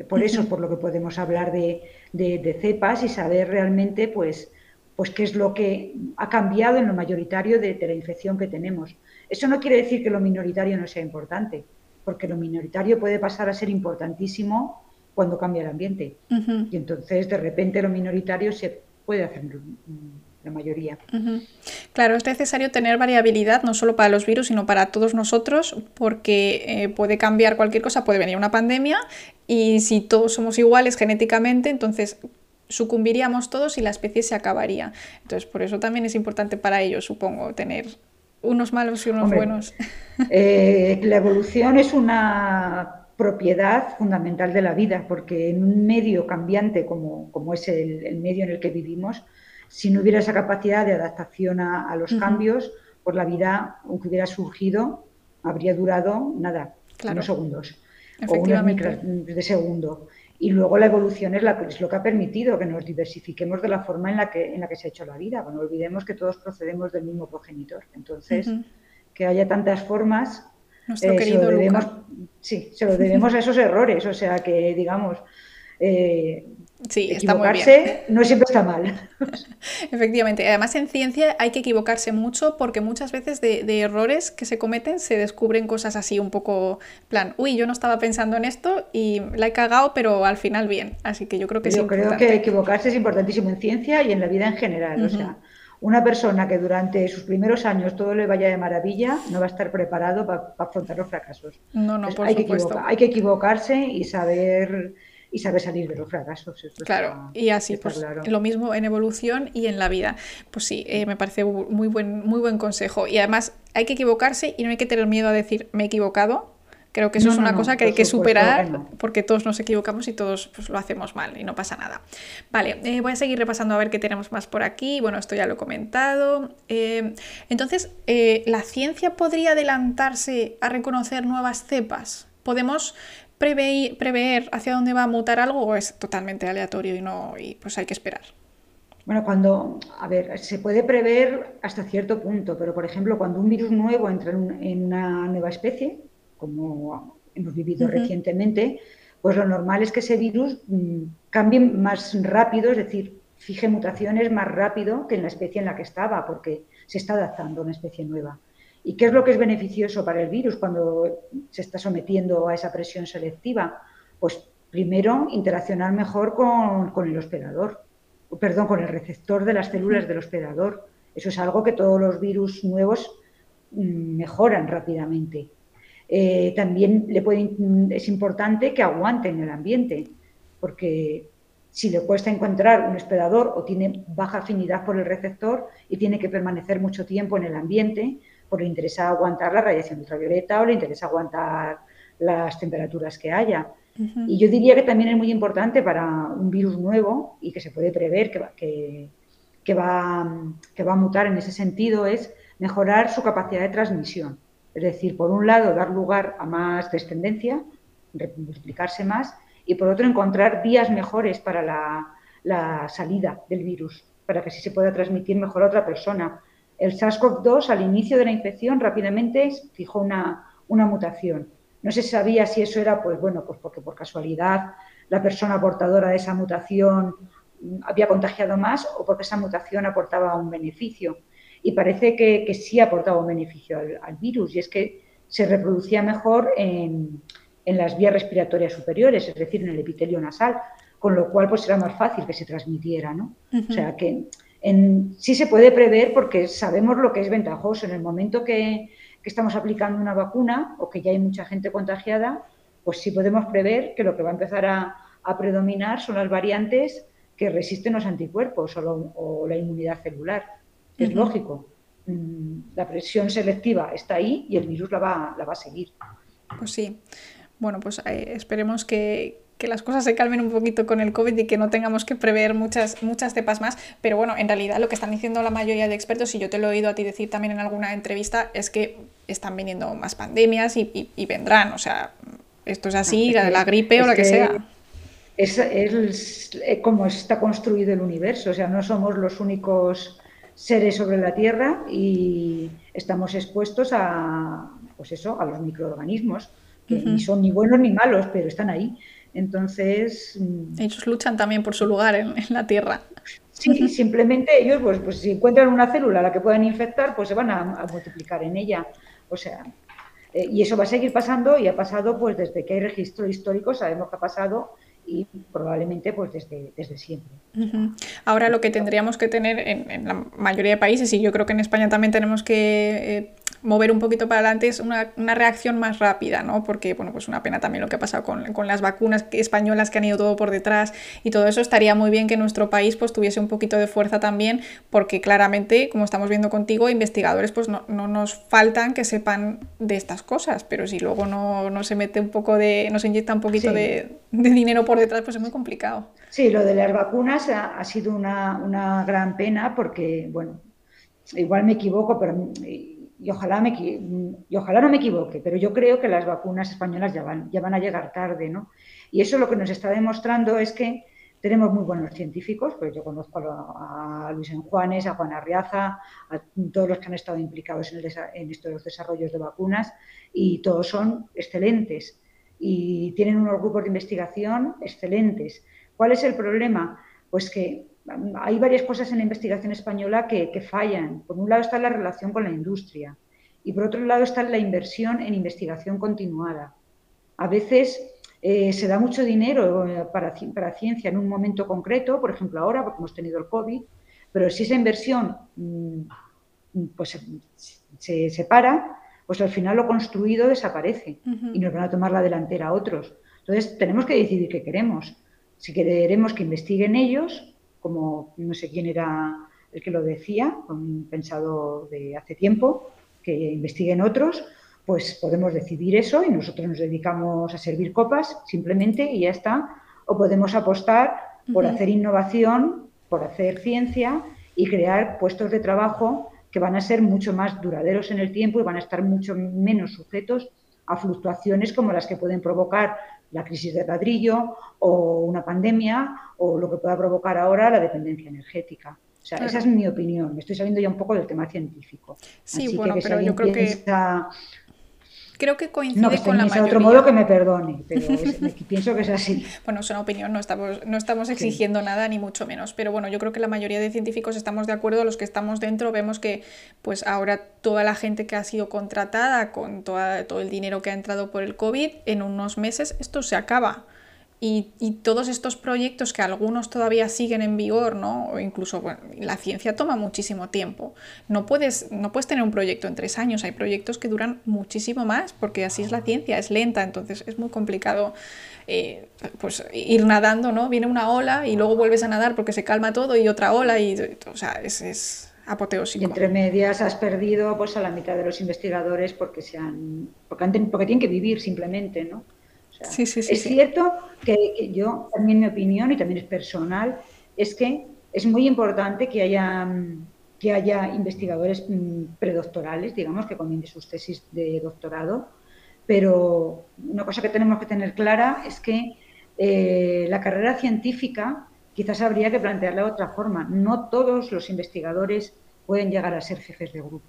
Por eso, por lo que podemos hablar de, de cepas y saber realmente, pues, pues qué es lo que ha cambiado en lo mayoritario de, la infección que tenemos. Eso no quiere decir que lo minoritario no sea importante, porque lo minoritario puede pasar a ser importantísimo cuando cambia el ambiente. Y entonces, de repente, lo minoritario se puede hacer la mayoría. Claro, es necesario tener variabilidad no solo para los virus, sino para todos nosotros, porque eh, puede cambiar cualquier cosa, puede venir una pandemia y si todos somos iguales genéticamente, entonces sucumbiríamos todos y la especie se acabaría. Entonces, por eso también es importante para ellos, supongo, tener unos malos y unos buenos. *laughs* Eh, la evolución es una propiedad fundamental de la vida, porque en un medio cambiante como, como es el, medio en el que vivimos, si no hubiera esa capacidad de adaptación a, los cambios, pues la vida, aunque hubiera surgido, habría durado nada, unos segundos o unos micros de segundo. Y luego la evolución es, la, es lo que ha permitido que nos diversifiquemos de la forma en la que, en la que se ha hecho la vida. no olvidemos que todos procedemos del mismo progenitor. Entonces, que haya tantas formas, eh, se lo debemos, sí, se lo debemos a esos errores. O sea que, digamos, eh, Sí, está muy bien. no siempre está mal. *laughs* Efectivamente. Además, en ciencia hay que equivocarse mucho porque muchas veces de, errores que se cometen se descubren cosas así un poco plan, uy, yo no estaba pensando en esto y la he cagado, pero al final bien. Así que yo creo que Yo creo que equivocarse es importantísimo en ciencia y en la vida en general. O sea, una persona que durante sus primeros años todo le vaya de maravilla no va a estar preparado para afrontar los fracasos. No, no, por hay supuesto. Que hay que equivocarse y saber y sabe salir de los fracasos. claro, y así, pues lo mismo en evolución y en la vida. Pues sí, eh, me parece muy buen, muy buen consejo. Y además hay que equivocarse y no hay que tener miedo a decir me he equivocado. Creo que eso es una cosa que hay que superar porque todos nos equivocamos y todos pues, lo hacemos mal y no pasa nada. Vale, eh, voy a seguir repasando a ver qué tenemos más por aquí. Bueno, esto ya lo he comentado. Eh, entonces, ¿la ciencia podría adelantarse a reconocer nuevas cepas? ¿Podemos prever, hacia dónde va a mutar algo o es totalmente aleatorio y no y pues hay que esperar? Bueno, cuando, a ver, se puede prever hasta cierto punto, pero por ejemplo, cuando un virus nuevo entra en, una nueva especie, como hemos vivido recientemente, pues lo normal es que ese virus mm, cambie más rápido, es decir, fije mutaciones más rápido que en la especie en la que estaba, porque se está adaptando a una especie nueva. ¿Y qué es lo que es beneficioso para el virus cuando se está sometiendo a esa presión selectiva? Pues primero, interaccionar mejor con, el hospedador, perdón, con el receptor de las células del hospedador. Eso es algo que todos los virus nuevos mm, mejoran rápidamente. Eh, también le es importante que aguante en el ambiente, porque si le cuesta encontrar un hospedador o tiene baja afinidad por el receptor y tiene que permanecer mucho tiempo en el ambiente, pues le interesa aguantar la radiación ultravioleta o le interesa aguantar las temperaturas que haya. Y yo diría que también es muy importante para un virus nuevo y que se puede prever que va, que, va, que va a mutar en ese sentido es mejorar su capacidad de transmisión. Es decir, por un lado, dar lugar a más descendencia, multiplicarse más, y por otro, encontrar vías mejores para la, la salida del virus, para que así se pueda transmitir mejor a otra persona el SARS-CoV-2 al inicio de la infección rápidamente fijó una, mutación. No se sabía si eso era, pues bueno, pues porque por casualidad la persona portadora de esa mutación había contagiado más o porque esa mutación aportaba un beneficio. Y parece que, sí aportaba un beneficio al, virus, y es que se reproducía mejor en, las vías respiratorias superiores, es decir, en el epitelio nasal, con lo cual pues era más fácil que se transmitiera. ¿no? O sea que sí se puede prever porque sabemos lo que es ventajoso. En el momento que, que estamos aplicando una vacuna o que ya hay mucha gente contagiada, pues sí podemos prever que lo que va a empezar a, predominar son las variantes que resisten los anticuerpos o, la inmunidad celular. Es lógico. Mm, la presión selectiva está ahí y el virus la va, la va a seguir. Pues sí. Bueno, pues eh, esperemos que, que las cosas se calmen un poquito con el COVID y que no tengamos que prever muchas, muchas cepas más. Pero bueno, en realidad lo que están diciendo la mayoría de expertos, y yo te lo he oído a ti decir también en alguna entrevista, es que están viniendo más pandemias y, vendrán. O sea, esto es así, la, la gripe o lo que, sea. Es, es, como está construido el universo, o sea, no somos los únicos seres sobre la Tierra y estamos expuestos a, pues eso, a los microorganismos, que ni son ni buenos ni malos, pero están ahí. Entonces... Mm, ellos luchan también por su lugar en, la Tierra. Sí, simplemente ellos, pues, pues, si encuentran una célula a la que puedan infectar, pues se van a, multiplicar en ella. O sea, eh, y eso va a seguir pasando y ha pasado pues desde que hay registro histórico, sabemos que ha pasado y probablemente pues desde, desde siempre. Ahora lo que tendríamos que tener en, la mayoría de países, y yo creo que en España también tenemos que eh, mover un poquito para adelante es una, reacción más rápida, ¿no? Porque, bueno, pues una pena también lo que ha pasado con, las vacunas españolas que han ido todo por detrás y todo eso. Estaría muy bien que nuestro país pues tuviese un poquito de fuerza también, porque claramente, como estamos viendo contigo, investigadores pues no, nos faltan que sepan de estas cosas, pero si luego no, se mete un poco de, no se inyecta un poquito de, dinero por detrás, pues es muy complicado. Sí, lo de las vacunas ha, sido una, una gran pena porque, bueno, igual me equivoco, pero y ojalá, me, ojalá no me equivoque, pero yo creo que las vacunas españolas ya van, ya van a llegar tarde, ¿no? Y eso lo que nos está demostrando es que tenemos muy buenos científicos, pues yo conozco a, Luis Enjuanes, a Juan Arriaza, a todos los que han estado implicados en, en estos desarrollos de vacunas, y todos son excelentes y tienen unos grupos de investigación excelentes. ¿Cuál es el problema? Pues que hay varias cosas en la investigación española que, fallan. Por un lado está la relación con la industria y por otro lado está la inversión en investigación continuada. A veces eh, se da mucho dinero eh, para, para, ciencia en un momento concreto, por ejemplo ahora, porque hemos tenido el COVID, pero si esa inversión mm, pues, se separa, pues al final lo construido desaparece y nos van a tomar la delantera a otros. Entonces tenemos que decidir qué queremos. Si queremos que investiguen ellos como no sé quién era el que lo decía, un pensado de hace tiempo, que investiguen otros, pues podemos decidir eso y nosotros nos dedicamos a servir copas simplemente y ya está. O podemos apostar por hacer innovación, por hacer ciencia y crear puestos de trabajo que van a ser mucho más duraderos en el tiempo y van a estar mucho menos sujetos a fluctuaciones como las que pueden provocar la crisis de ladrillo o una pandemia o lo que pueda provocar ahora la dependencia energética. O sea, esa es mi opinión. Me estoy saliendo ya un poco del tema científico. Sí, bueno, pero yo creo que creo que coincide no, que con la mayoría. otro modo que me perdone, pero *laughs* pienso que es así. Bueno, es una opinión, no estamos, no estamos exigiendo nada ni mucho menos, pero bueno, yo creo que la mayoría de científicos estamos de acuerdo, los que estamos dentro vemos que pues ahora toda la gente que ha sido contratada con toda, todo el dinero que ha entrado por el COVID, en unos meses esto se acaba. Y, todos estos proyectos que algunos todavía siguen en vigor, ¿no? O incluso bueno, la ciencia toma muchísimo tiempo. No puedes, no puedes tener un proyecto en tres años, hay proyectos que duran muchísimo más, porque así es la ciencia, es lenta, entonces es muy complicado eh, pues ir nadando, ¿no? Viene una ola y luego vuelves a nadar porque se calma todo y otra ola y, o sea, es, es apoteósico. Y entre medias has perdido pues a la mitad de los investigadores porque se han, porque, han, porque tienen que vivir simplemente, ¿no? Es cierto que, yo, también mi opinión, y también es personal, es que es muy importante que haya, que haya investigadores mm, predoctorales, digamos, que comience sus tesis de doctorado, pero una cosa que tenemos que tener clara es que eh, la carrera científica quizás habría que plantearla de otra forma. No todos los investigadores pueden llegar a ser jefes de grupo.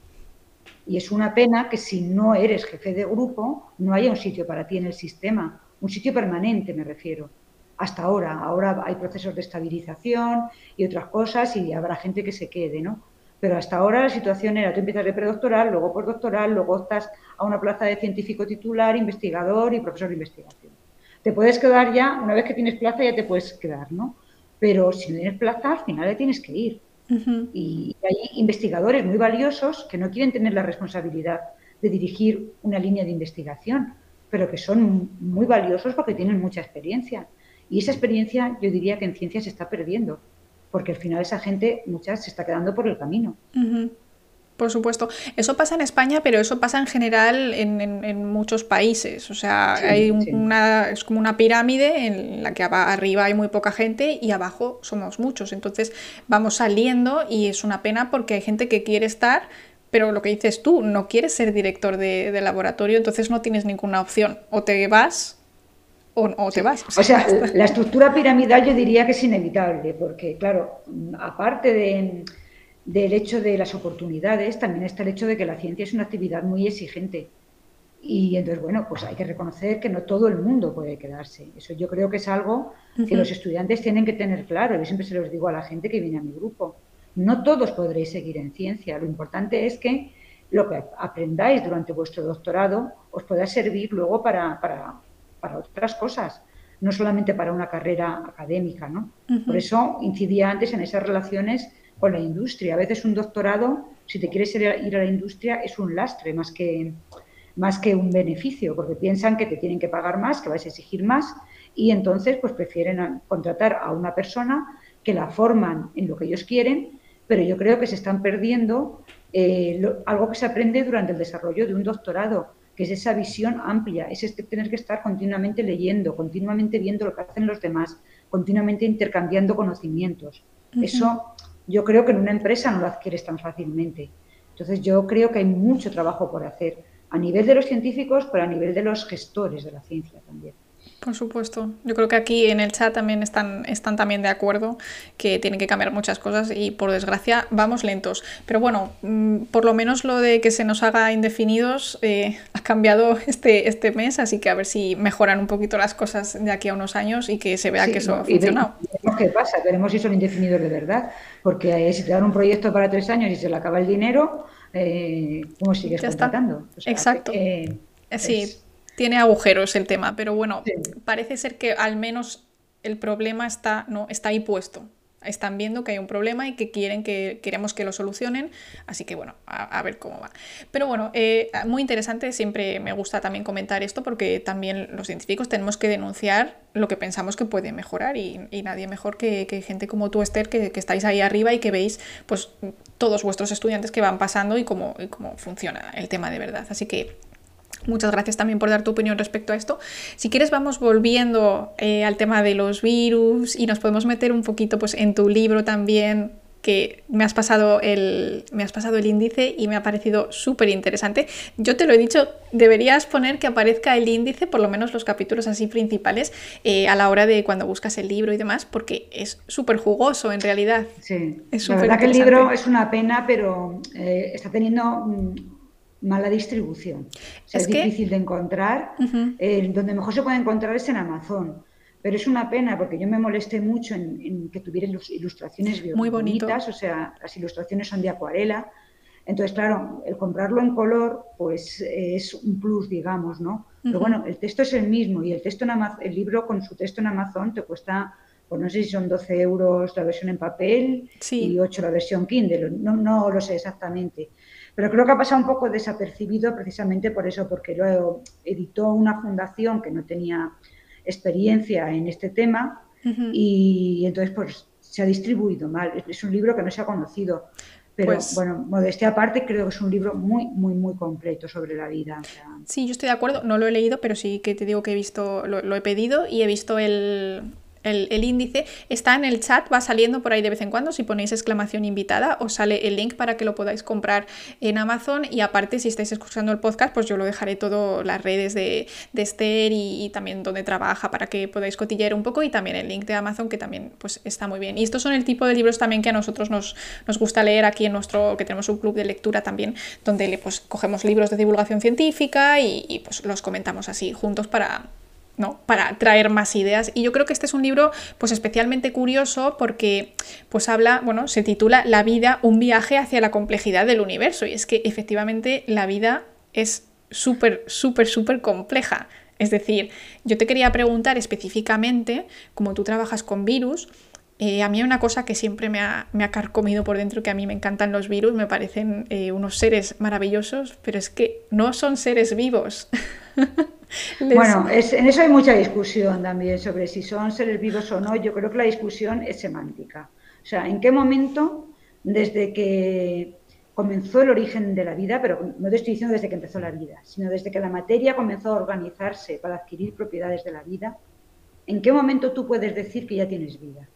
Y es una pena que si no eres jefe de grupo, no haya un sitio para ti en el sistema, un sitio permanente me refiero. hasta ahora. Ahora hay procesos de estabilización y otras cosas y habrá gente que se quede, ¿no? Pero hasta ahora la situación era, tú empiezas de predoctoral, luego postdoctoral, luego estás a una plaza de científico titular, investigador y profesor de investigación. Te puedes quedar ya, una vez que tienes plaza ya te puedes quedar, ¿no? Pero si no tienes plaza, al final le tienes que ir. Y hay investigadores muy valiosos que no quieren tener la responsabilidad de dirigir una línea de investigación, pero que son muy valiosos porque tienen mucha experiencia. Y esa experiencia yo diría que en ciencia se está perdiendo, porque al final esa gente, muchas, se está quedando por el camino. Por supuesto. Eso pasa en España, pero eso pasa en general en, muchos países. O sea, hay una, es como una pirámide en la que arriba hay muy poca gente y abajo somos muchos. Entonces vamos saliendo y es una pena porque hay gente que quiere estar, pero lo que dices tú, no quieres ser director de, laboratorio, entonces no tienes ninguna opción. O te vas o, te vas. O sea, *laughs* la estructura piramidal yo diría que es inevitable, porque claro, aparte de del hecho de las oportunidades, también está el hecho de que la ciencia es una actividad muy exigente. Y entonces, bueno, pues hay que reconocer que no todo el mundo puede quedarse. Eso yo creo que es algo que los estudiantes tienen que tener claro. Yo siempre se los digo a la gente que viene a mi grupo. No todos podréis seguir en ciencia. Lo importante es que lo que aprendáis durante vuestro doctorado os pueda servir luego para, para, para otras cosas, no solamente para una carrera académica. ¿no? Por eso incidía antes en esas relaciones con la industria. A veces un doctorado, si te quieres ir a, la industria, es un lastre más que, más que un beneficio, porque piensan que te tienen que pagar más, que vas a exigir más, y entonces pues prefieren contratar a una persona que la forman en lo que ellos quieren, pero yo creo que se están perdiendo eh, algo que se aprende durante el desarrollo de un doctorado, que es esa visión amplia, es este tener que estar continuamente leyendo, continuamente viendo lo que hacen los demás, continuamente intercambiando conocimientos. Eso yo creo que en una empresa no lo adquieres tan fácilmente. Entonces yo creo que hay mucho trabajo por hacer a nivel de los científicos, pero a nivel de los gestores de la ciencia también. Por supuesto. Yo creo que aquí en el chat también están, están también de acuerdo que tienen que cambiar muchas cosas y por desgracia vamos lentos. Pero bueno, mm, por lo menos lo de que se nos haga indefinidos eh, ha cambiado *laughs* este, este mes, así que a ver si mejoran un poquito las cosas de aquí a unos años y que se vea que eso ha funcionado. Veremos qué pasa, veremos si son indefinidos de verdad, porque eh, si te dan un proyecto para tres años y se le acaba el dinero, eh, ¿cómo sigues contratando? Exacto. sí tiene agujeros el tema, pero bueno, parece ser que al menos el problema está, no, está ahí puesto. Están viendo que hay un problema y que quieren que queremos que lo solucionen, así que bueno, a, ver cómo va. Pero bueno, eh, muy interesante, siempre me gusta también comentar esto porque también los científicos tenemos que denunciar lo que pensamos que puede mejorar y, nadie mejor que, gente como tú, Esther, que, estáis ahí arriba y que veis pues todos vuestros estudiantes que van pasando y cómo, y cómo funciona el tema de verdad. Así que Muchas gracias también por dar tu opinión respecto a esto. Si quieres vamos volviendo eh, al tema de los virus y nos podemos meter un poquito pues, en tu libro también que me has pasado el, me has pasado el índice y me ha parecido súper interesante. Yo te lo he dicho, deberías poner que aparezca el índice, por lo menos los capítulos así principales, eh, a la hora de cuando buscas el libro y demás, porque es súper jugoso en realidad. Sí, es la verdad que el libro es una pena, pero eh, está teniendo mm, mala distribución. es, difícil de encontrar. Eh, donde mejor se puede encontrar es en Amazon. Pero es una pena porque yo me molesté mucho en, que tuviera ilustraciones muy bonitas, o sea, las ilustraciones son de acuarela. Entonces, claro, el comprarlo en color, pues es un plus, digamos, ¿no? Pero bueno, el texto es el mismo y el texto en el libro con su texto en Amazon te cuesta, pues no sé si son 12 euros la versión en papel y 8 la versión Kindle, no, no lo sé exactamente. Pero creo que ha pasado un poco desapercibido precisamente por eso, porque lo editó una fundación que no tenía experiencia en este tema y entonces pues se ha distribuido mal. Es un libro que no se ha conocido. Pero pues bueno, modestia aparte, creo que es un libro muy, muy, muy completo sobre la vida. Sí, yo estoy de acuerdo. No lo he leído, pero sí que te digo que he visto, lo he pedido y he visto el, el, índice está en el chat, va saliendo por ahí de vez en cuando. Si ponéis exclamación invitada, os sale el link para que lo podáis comprar en Amazon. Y aparte, si estáis escuchando el podcast, pues yo lo dejaré todo, las redes de, Esther y, también donde trabaja para que podáis cotillear un poco. Y también el link de Amazon, que también pues, está muy bien. Y estos son el tipo de libros también que a nosotros nos, nos gusta leer aquí en nuestro, que tenemos un club de lectura también, donde pues, cogemos libros de divulgación científica y, y pues los comentamos así juntos para ¿no? para traer más ideas. Y yo creo que este es un libro pues especialmente curioso porque pues habla, bueno, se titula La vida, un viaje hacia la complejidad del universo. Y es que efectivamente la vida es súper, súper, súper compleja. Es decir, yo te quería preguntar específicamente, como tú trabajas con virus, eh, a mí hay una cosa que siempre me ha, me ha, carcomido por dentro, que a mí me encantan los virus, me parecen eh, unos seres maravillosos, pero es que no son seres vivos. *laughs* Bueno, en eso hay mucha discusión también sobre si son seres vivos o no. Yo creo que la discusión es semántica. O sea, ¿en qué momento, desde que comenzó el origen de la vida, pero no te estoy diciendo desde que empezó la vida, sino desde que la materia comenzó a organizarse para adquirir propiedades de la vida, ¿en qué momento tú puedes decir que ya tienes vida?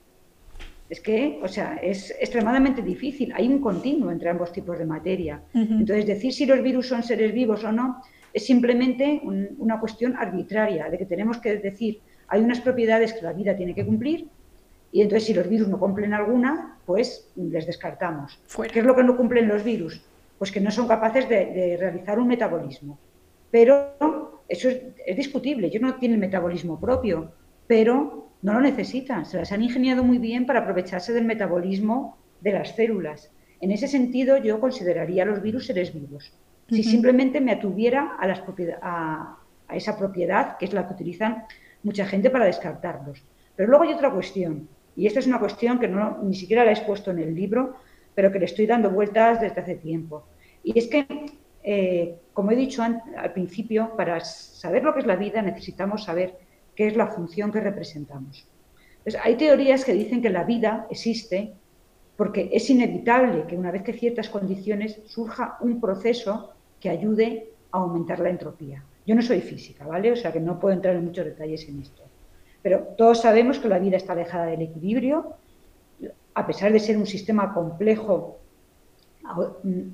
Es que, o sea, es extremadamente difícil. Hay un continuo entre ambos tipos de materia. Entonces, decir si los virus son seres vivos o no es simplemente una cuestión arbitraria, de que tenemos que decir, hay unas propiedades que la vida tiene que cumplir y entonces si los virus no cumplen alguna, pues les descartamos. ¿Qué es lo que no cumplen los virus? Pues que no son capaces de, realizar un metabolismo. Pero eso es, discutible, ellos no tienen metabolismo propio, pero no lo necesitan, se las han ingeniado muy bien para aprovecharse del metabolismo de las células. En ese sentido, yo consideraría a los virus seres vivos. Si simplemente me atuviera a, las a, a, esa propiedad, que es la que utilizan mucha gente para descartarlos. Pero luego hay otra cuestión, y esta es una cuestión que no, ni siquiera la he expuesto en el libro, pero que le estoy dando vueltas desde hace tiempo. Y es que, eh, como he dicho al principio, para saber lo que es la vida necesitamos saber qué es la función que representamos. Entonces, hay teorías que dicen que la vida existe porque es inevitable que una vez que ciertas condiciones surja un proceso que ayude a aumentar la entropía. Yo no soy física, ¿vale? O sea que no puedo entrar en muchos detalles en esto. Pero todos sabemos que la vida está alejada del equilibrio, a pesar de ser un sistema complejo,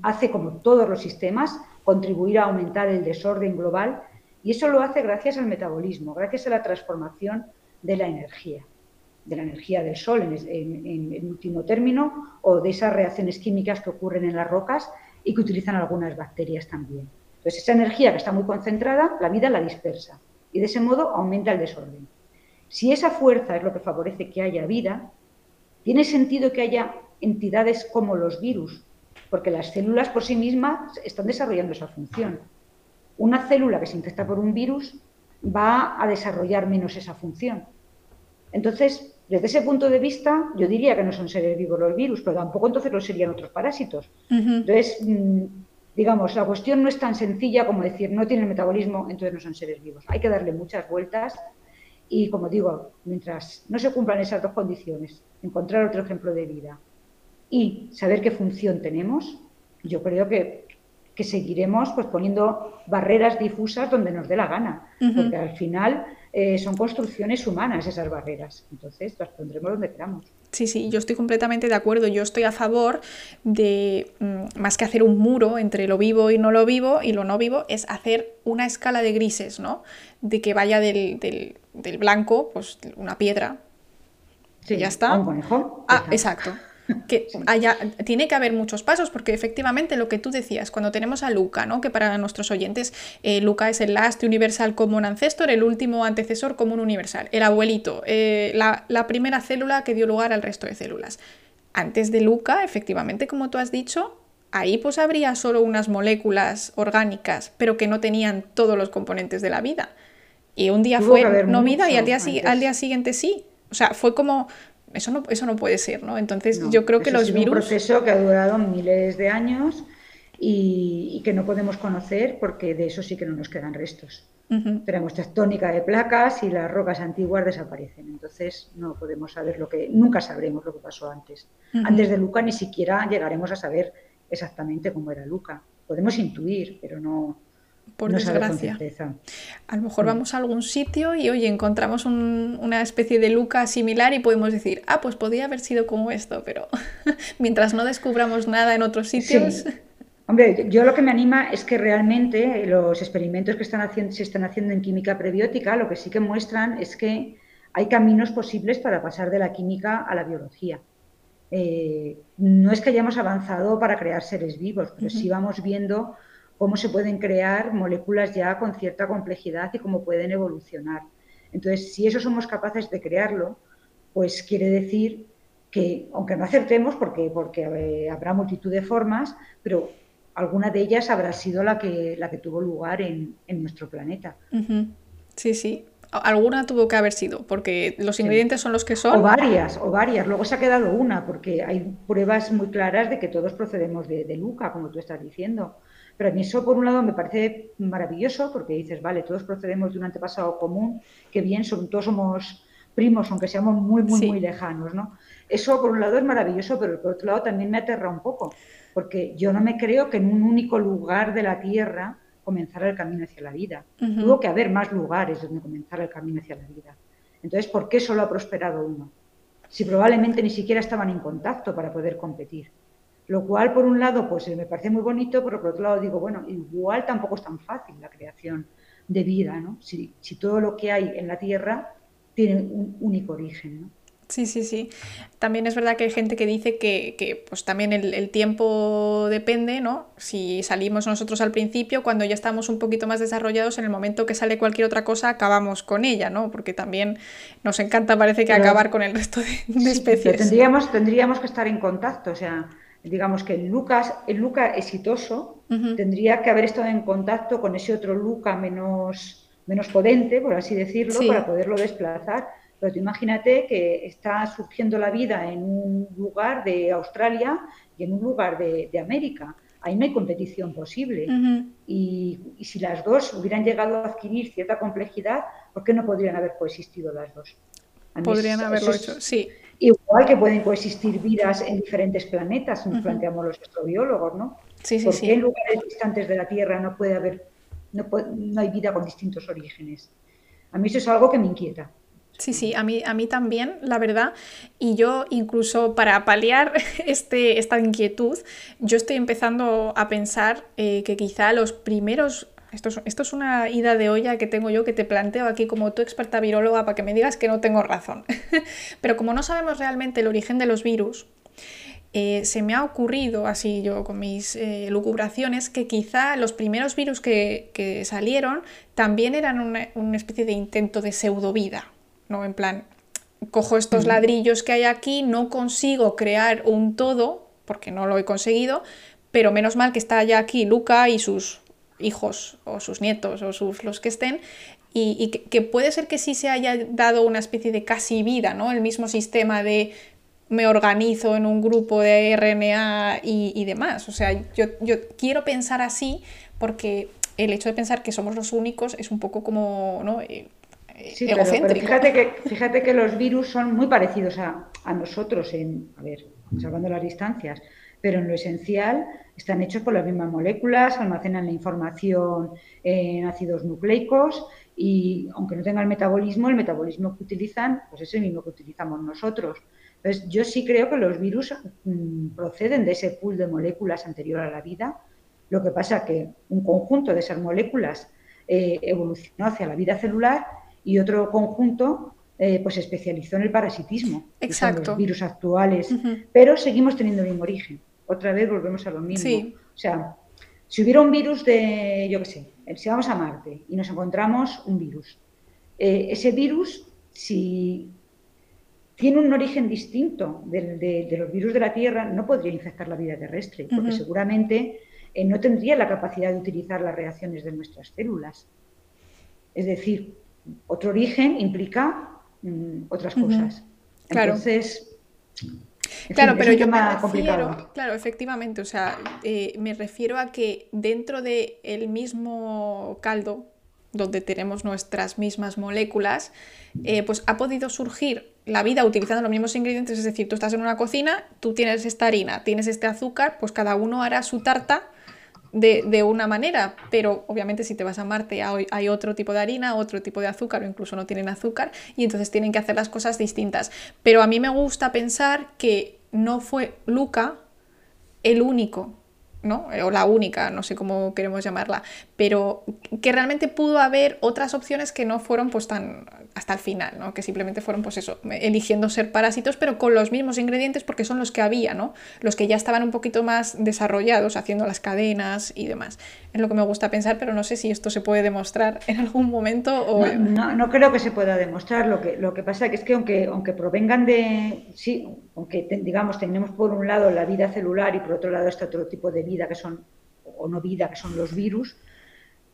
hace como todos los sistemas, contribuir a aumentar el desorden global y eso lo hace gracias al metabolismo, gracias a la transformación de la energía, de la energía del sol en, último término o de esas reacciones químicas que ocurren en las rocas y que utilizan algunas bacterias también. Entonces, esa energía que está muy concentrada, la vida la dispersa y de ese modo aumenta el desorden. Si esa fuerza es lo que favorece que haya vida, tiene sentido que haya entidades como los virus, porque las células por sí mismas están desarrollando esa función. Una célula que se infecta por un virus va a desarrollar menos esa función. Entonces, desde ese punto de vista, yo diría que no son seres vivos los virus, pero tampoco entonces lo serían otros parásitos. Entonces, mm, digamos, la cuestión no es tan sencilla como decir no tienen metabolismo, entonces no son seres vivos. Hay que darle muchas vueltas y, como digo, mientras no se cumplan esas dos condiciones, encontrar otro ejemplo de vida y saber qué función tenemos, yo creo que, que seguiremos pues, poniendo barreras difusas donde nos dé la gana, porque al final eh, son construcciones humanas esas barreras. Entonces las pondremos donde queramos. Sí, sí, yo estoy completamente de acuerdo. Yo estoy a favor de, mm, más que hacer un muro entre lo vivo y no lo vivo y lo no vivo, es hacer una escala de grises, ¿no? De que vaya del, del, blanco, pues una piedra. Sí, ya está. Un conejo. Ah, exacto que haya, tiene que haber muchos pasos, porque efectivamente lo que tú decías, cuando tenemos a Luca, ¿no? que para nuestros oyentes eh, Luca es el last universal común ancestor, el último antecesor común universal, el abuelito, eh, la, la, primera célula que dio lugar al resto de células. Antes de Luca, efectivamente, como tú has dicho, ahí pues habría solo unas moléculas orgánicas, pero que no tenían todos los componentes de la vida. Y un día fue no vida y al día, al día siguiente sí. O sea, fue como eso no, eso no puede ser, ¿no? Entonces yo creo que los virus... un proceso que ha durado miles de años y, que no podemos conocer porque de eso sí que no nos quedan restos. Tenemos tectónica de placas y las rocas antiguas desaparecen. Entonces no podemos saber lo que... Nunca sabremos lo que pasó antes. Antes de Luca ni siquiera llegaremos a saber exactamente cómo era Luca. Podemos intuir, pero no, por desgracia. A lo mejor vamos a algún sitio y, oye, encontramos una especie de luca similar y podemos decir, ah, pues podría haber sido como esto, pero *laughs* mientras no descubramos nada en otros sitios... Hombre, yo lo que me anima es que realmente los experimentos que están haciendo, se están haciendo en química prebiótica lo que sí que muestran es que hay caminos posibles para pasar de la química a la biología. Eh, no es que hayamos avanzado para crear seres vivos, pero sí vamos viendo cómo se pueden crear moléculas ya con cierta complejidad y cómo pueden evolucionar. Entonces, si eso somos capaces de crearlo, pues quiere decir que, aunque no acertemos, porque, porque eh, habrá multitud de formas, pero alguna de ellas habrá sido la que, la que tuvo lugar en, nuestro planeta. Sí, sí. Alguna tuvo que haber sido, porque los ingredientes son los que son. O varias, o varias. Luego se ha quedado una, porque hay pruebas muy claras de que todos procedemos de, de Luca, como tú estás diciendo. Pero a mí eso, por un lado, me parece maravilloso, porque dices, vale, todos procedemos de un antepasado común, que bien, son, todos somos primos, aunque seamos muy, muy, muy lejanos, ¿no? Eso, por un lado, es maravilloso, pero por otro lado también me aterra un poco, porque yo no me creo que en un único lugar de la Tierra comenzara el camino hacia la vida. Tuvo que haber más lugares donde comenzar el camino hacia la vida. Entonces, ¿por qué solo ha prosperado uno? Si probablemente ni siquiera estaban en contacto para poder competir. Lo cual, por un lado, pues me parece muy bonito, pero por otro lado digo, bueno, igual tampoco es tan fácil la creación de vida, ¿no? Si, si todo lo que hay en la Tierra tiene un único origen, ¿no? Sí, sí, sí. También es verdad que hay gente que dice que, pues también el, tiempo depende, ¿no? Si salimos nosotros al principio, cuando ya estamos un poquito más desarrollados, en el momento que sale cualquier otra cosa, acabamos con ella, ¿no? Porque también nos encanta, parece que acabar con el resto de, especies. tendríamos, tendríamos que estar en contacto, o sea, digamos que el Lucas, el Luca exitoso, tendría que haber estado en contacto con ese otro Luca menos, menos potente, por así decirlo, para poderlo desplazar pero tú imagínate que está surgiendo la vida en un lugar de Australia y en un lugar de, América. Ahí no hay competición posible. y, si las dos hubieran llegado a adquirir cierta complejidad, ¿por qué no podrían haber coexistido las dos? Podrían haberlo hecho, sí. Igual que pueden coexistir vidas en diferentes planetas, nos planteamos los astrobiólogos, ¿no? Sí, sí, ¿Por qué en lugares distantes de la Tierra no puede haber, no, no hay vida con distintos orígenes? A mí eso es algo que me inquieta. Sí, sí, a mí, a mí también, la verdad. Y yo incluso para paliar *laughs* este, esta inquietud, yo estoy empezando a pensar eh, que quizá los primeros... Esto es, esto es, una ida de olla que tengo yo que te planteo aquí como tu experta viróloga para que me digas que no tengo razón. *laughs* Pero como no sabemos realmente el origen de los virus, eh, se me ha ocurrido, así yo con mis eh, lucubraciones, que quizá los primeros virus que, salieron también eran una, una especie de intento de pseudovida ¿no? En plan, cojo estos ladrillos que hay aquí, no consigo crear un todo, porque no lo he conseguido, pero menos mal que está ya aquí Luca y sus hijos o sus nietos o sus, los que estén, y, que, puede ser que sí se haya dado una especie de casi vida, ¿no? El mismo sistema de me organizo en un grupo de RNA y, demás. O sea, yo, yo, quiero pensar así porque el hecho de pensar que somos los únicos es un poco como, ¿no? Eh, Sí, pero, fíjate, que, fíjate que los virus son muy parecidos a, nosotros, en, a ver, salvando las distancias, pero en lo esencial están hechos por las mismas moléculas, almacenan la información en ácidos nucleicos y aunque no tengan metabolismo, el metabolismo que utilizan pues es el mismo que utilizamos nosotros. Entonces, yo sí creo que los virus mm, proceden de ese pool de moléculas anterior a la vida. Lo que pasa que un conjunto de esas moléculas eh, evolucionó hacia la vida celular y otro conjunto eh, pues se especializó en el parasitismo, Exacto. los virus actuales, pero seguimos teniendo el mismo origen. Otra vez volvemos a lo mismo. O sea, si hubiera un virus de, yo qué sé, si vamos a Marte y nos encontramos un virus, eh, ese virus, si tiene un origen distinto de, los virus de la Tierra, no podría infectar la vida terrestre, porque seguramente eh, no tendría la capacidad de utilizar las reacciones de nuestras células. Es decir, otro origen implica mm, otras cosas. Entonces, claro, pero yo me refiero, claro, efectivamente, o sea, eh, me refiero a que dentro del el mismo caldo donde tenemos nuestras mismas moléculas, eh, pues ha podido surgir la vida utilizando los mismos ingredientes, es decir, tú estás en una cocina, tú tienes esta harina, tienes este azúcar, pues cada uno hará su tarta de, una manera, pero obviamente si te vas a Marte hay, otro tipo de harina, otro tipo de azúcar o incluso no tienen azúcar y entonces tienen que hacer las cosas distintas. Pero a mí me gusta pensar que no fue Luca el único, ¿no? O la única, no sé cómo queremos llamarla, pero que realmente pudo haber otras opciones que no fueron pues tan hasta el final, ¿no? Que simplemente fueron pues eso, eligiendo ser parásitos, pero con los mismos ingredientes porque son los que había, ¿no? Los que ya estaban un poquito más desarrollados, haciendo las cadenas y demás. Es lo que me gusta pensar, pero no sé si esto se puede demostrar en algún momento o... No, no, creo que se pueda demostrar. Lo que, lo que pasa es que aunque, aunque provengan de... Sí, aunque digamos tenemos por un lado la vida celular y por otro lado este otro tipo de vida que son, o no vida, que son los virus,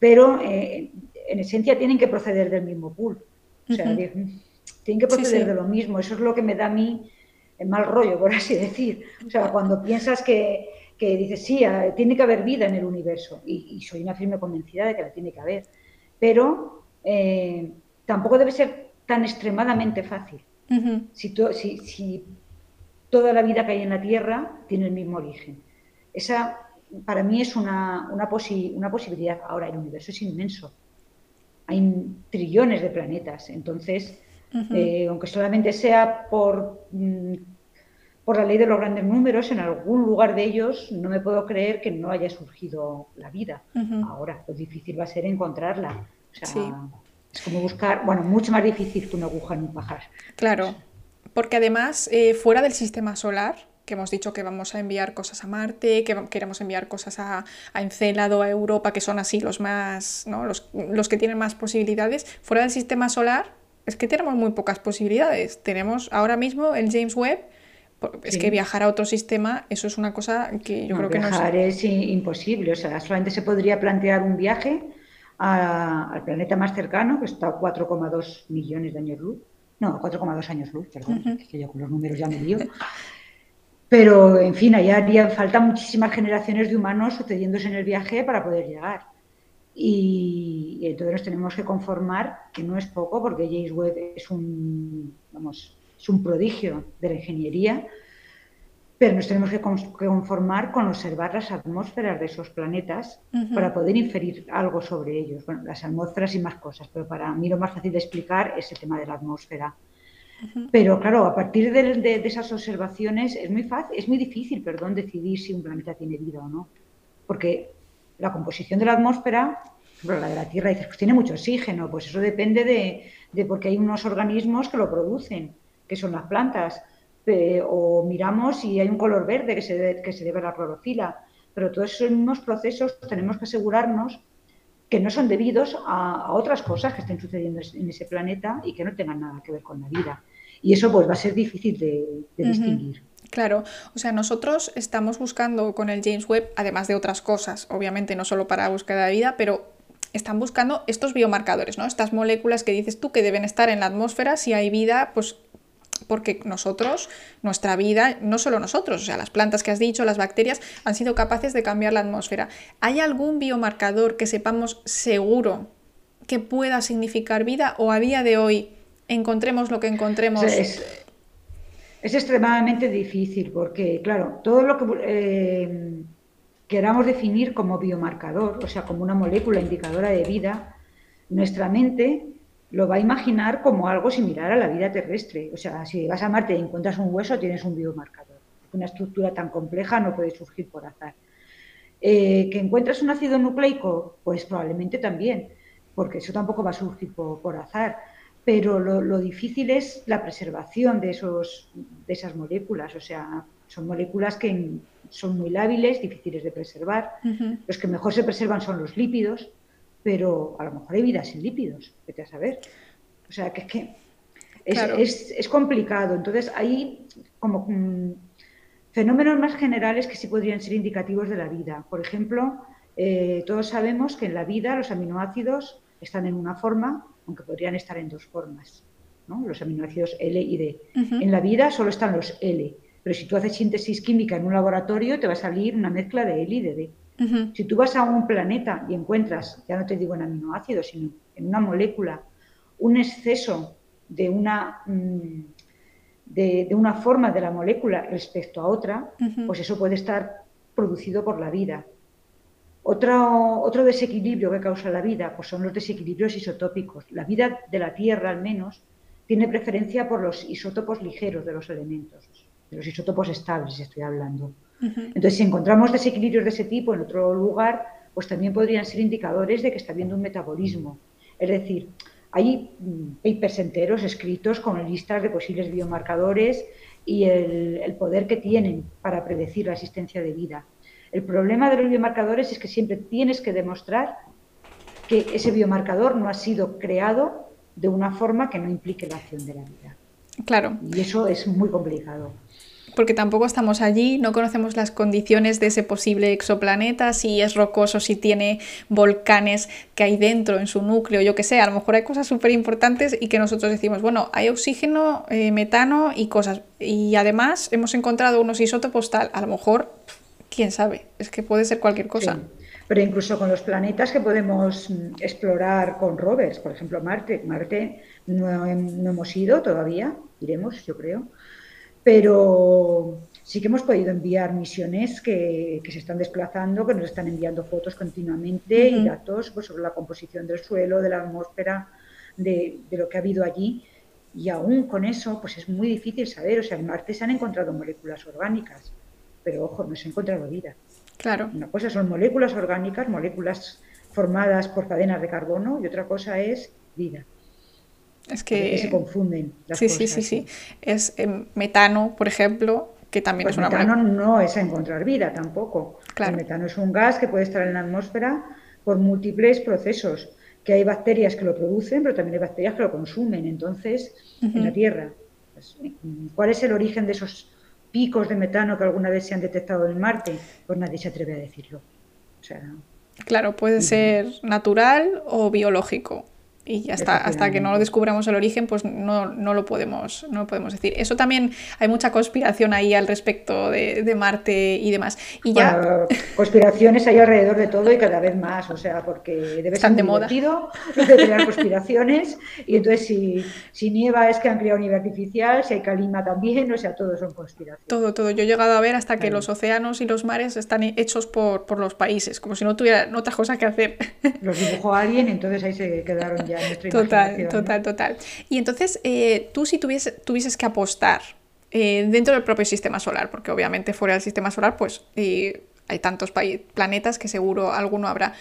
pero eh, en esencia tienen que proceder del mismo pool. O sea, tienen que proceder de lo mismo. Eso es lo que me da a mí el mal rollo, por así decir. O sea, cuando piensas que, que dices, sí, ah, tiene que haber vida en el universo, y, soy una firme convencida de que la tiene que haber, pero eh, tampoco debe ser tan extremadamente fácil. si, si, si, toda la vida que hay en la Tierra tiene el mismo origen. Esa, para mí, es una, una, una posibilidad. Ahora, el universo es inmenso hay trillones de planetas. Entonces, eh, aunque solamente sea por, mm, por la ley de los grandes números, en algún lugar de ellos no me puedo creer que no haya surgido la vida. Ahora, lo difícil va a ser encontrarla. Es como buscar, bueno, mucho más difícil que una aguja en un pajar. Claro, porque además, eh, fuera del sistema solar, que hemos dicho que vamos a enviar cosas a Marte, que queremos enviar cosas a, a Encélado, a Europa, que son así los más, ¿no? los, los que tienen más posibilidades. Fuera del sistema solar, es que tenemos muy pocas posibilidades. Tenemos ahora mismo el James Webb, es que viajar a otro sistema, eso es una cosa que yo creo que no Viajar es imposible, o sea, solamente se podría plantear un viaje al planeta más cercano, que está a 4,2 millones de años luz. No, 4,2 años luz, perdón, es que yo con los números ya me lío. Pero, en fin, allá harían falta muchísimas generaciones de humanos sucediéndose en el viaje para poder llegar. Y, entonces nos tenemos que conformar, que no es poco, porque James Webb es un, vamos, es un prodigio de la ingeniería, pero nos tenemos que conformar con observar las atmósferas de esos planetas para poder inferir algo sobre ellos. Bueno, las atmósferas y más cosas, pero para mí lo más fácil de explicar es el tema de la atmósfera. Pero claro, a partir de, esas observaciones es muy fácil, es muy difícil, perdón, decidir si un planeta tiene vida o no. Porque la composición de la atmósfera, la de la Tierra, dices, pues tiene mucho oxígeno, pues eso depende de, de porque hay unos organismos que lo producen, que son las plantas. o miramos si hay un color verde que se, que se debe a la clorofila. Pero todos esos mismos procesos tenemos que asegurarnos que no son debidos a, otras cosas que estén sucediendo en ese planeta y que no tengan nada que ver con la vida. Y eso pues va a ser difícil de, distinguir. Claro, o sea, nosotros estamos buscando con el James Webb, además de otras cosas, obviamente no solo para búsqueda de vida, pero están buscando estos biomarcadores, ¿no? Estas moléculas que dices tú que deben estar en la atmósfera, si hay vida, pues porque nosotros, nuestra vida, no solo nosotros, o sea, las plantas que has dicho, las bacterias, han sido capaces de cambiar la atmósfera. ¿Hay algún biomarcador que sepamos seguro que pueda significar vida o a día de hoy encontremos lo que encontremos. Es, extremadamente difícil porque, claro, todo lo que eh, queramos definir como biomarcador, o sea, como una molécula indicadora de vida, nuestra mente lo va a imaginar como algo similar a la vida terrestre. O sea, si vas a Marte y encuentras un hueso, tienes un biomarcador. Una estructura tan compleja no puede surgir por azar. Eh, ¿Que encuentras un ácido nucleico? Pues probablemente también, porque eso tampoco va a surgir por azar pero lo, difícil es la preservación de, esos, de esas moléculas, o sea, son moléculas que son muy lábiles, difíciles de preservar. Los que mejor se preservan son los lípidos, pero a lo mejor hay vida sin lípidos, vete a saber. O sea, que es que es, es, complicado. Entonces, hay como mm, fenómenos más generales que sí podrían ser indicativos de la vida. Por ejemplo, eh, todos sabemos que en la vida los aminoácidos están en una forma aunque podrían estar en dos formas, ¿no? los aminoácidos L y D. En la vida solo están los L, pero si tú haces síntesis química en un laboratorio te va a salir una mezcla de L y de D. Si tú vas a un planeta y encuentras, ya no te digo en aminoácidos, sino en una molécula, un exceso de una, mm, de, una forma de la molécula respecto a otra, pues eso puede estar producido por la vida. Otro, otro desequilibrio que causa la vida pues son los desequilibrios isotópicos. La vida de la Tierra, al menos, tiene preferencia por los isótopos ligeros de los elementos, de los isótopos estables, estoy hablando. Entonces, si encontramos desequilibrios de ese tipo en otro lugar, pues también podrían ser indicadores de que está habiendo un metabolismo. Es decir, hay mm, papers enteros escritos con listas de posibles biomarcadores y el, poder que tienen para predecir la existencia de vida. El problema de los biomarcadores es que siempre tienes que demostrar que ese biomarcador no ha sido creado de una forma que no implique la acción de la vida. Claro. Y eso es muy complicado porque tampoco estamos allí, no conocemos las condiciones de ese posible exoplaneta, si es rocoso, si tiene volcanes que hay dentro en su núcleo, yo qué sé, a lo mejor hay cosas súper importantes y que nosotros decimos, bueno, hay oxígeno, eh, metano y cosas. Y además hemos encontrado unos isótopos tal, a lo mejor, quién sabe, es que puede ser cualquier cosa. Pero incluso con los planetas que podemos mm, explorar con rovers, por ejemplo Marte, Marte no, no hemos ido todavía, iremos, yo creo pero sí que hemos podido enviar misiones que, se están desplazando, que nos están enviando fotos continuamente y datos pues, sobre la composición del suelo, de la atmósfera, de, lo que ha habido allí. Y aún con eso, pues es muy difícil saber. O sea, en Marte se han encontrado moléculas orgánicas, pero ojo, no se ha encontrado vida. Claro. Una cosa son moléculas orgánicas, moléculas formadas por cadenas de carbono, y otra cosa es vida. Es que... se confunden las sí, cosas. Sí, sí, sí. Es em, metano, por ejemplo, que también pues es una... metano no es a encontrar vida tampoco. El metano es un gas que puede estar en la atmósfera por múltiples procesos, que hay bacterias que lo producen, pero también hay bacterias que lo consumen, entonces, en la Tierra. Pues, ¿Cuál es el origen de esos picos de metano que alguna vez se han detectado en Marte? Pues nadie se atreve a decirlo. O sea, Claro, puede ser natural o biológico y hasta, hasta que no lo descubramos el origen, pues no, no, lo podemos, no lo podemos decir. Eso también hay mucha conspiración ahí al respecto de, de Marte y demás. Y ya... conspiraciones hay alrededor de todo y cada vez más, o sea, porque debe ser de divertido de crear conspiraciones y entonces si, si nieva es que han creado nieve artificial, si hay calima también, o sea, todo son conspiraciones. Todo, todo. Yo he llegado a ver hasta que los océanos y los mares están hechos por, por los países, como si no tuvieran otra cosa que hacer. Los dibujó alguien, entonces ahí se quedaron ya Total, total, total. Y entonces, eh, tú si tuvieses, que apostar eh, dentro del propio sistema solar, porque obviamente fuera del sistema solar, pues eh, hay tantos planetas que seguro alguno habrá.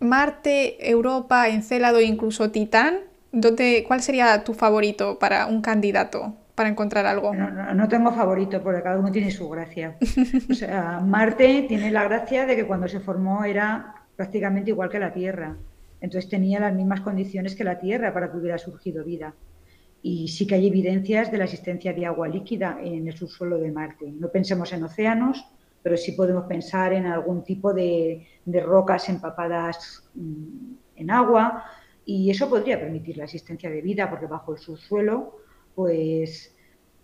Marte, Europa, Encélado, incluso Titán, ¿dónde, ¿cuál sería tu favorito para un candidato para encontrar algo? No, no, tengo favorito, porque cada uno tiene su gracia. O sea, Marte tiene la gracia de que cuando se formó era prácticamente igual que la Tierra. Entonces tenía las mismas condiciones que la Tierra para que hubiera surgido vida. Y sí que hay evidencias de la existencia de agua líquida en el subsuelo de Marte. No pensemos en océanos, pero sí podemos pensar en algún tipo de, rocas empapadas mm, en agua y eso podría permitir la existencia de vida porque bajo el subsuelo pues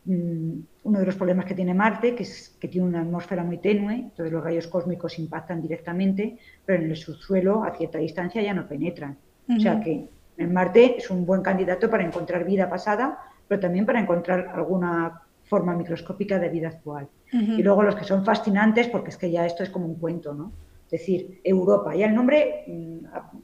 uno de los problemas que tiene Marte, que es que tiene una atmósfera muy tenue, entonces los rayos cósmicos impactan directamente, pero en el subsuelo a cierta distancia ya no penetran. O sea que en Marte es un buen candidato para encontrar vida pasada, pero también para encontrar alguna forma microscópica de vida actual. Y luego los que son fascinantes, porque es que ya esto es como un cuento, ¿no? Es decir, Europa, ya el nombre mm,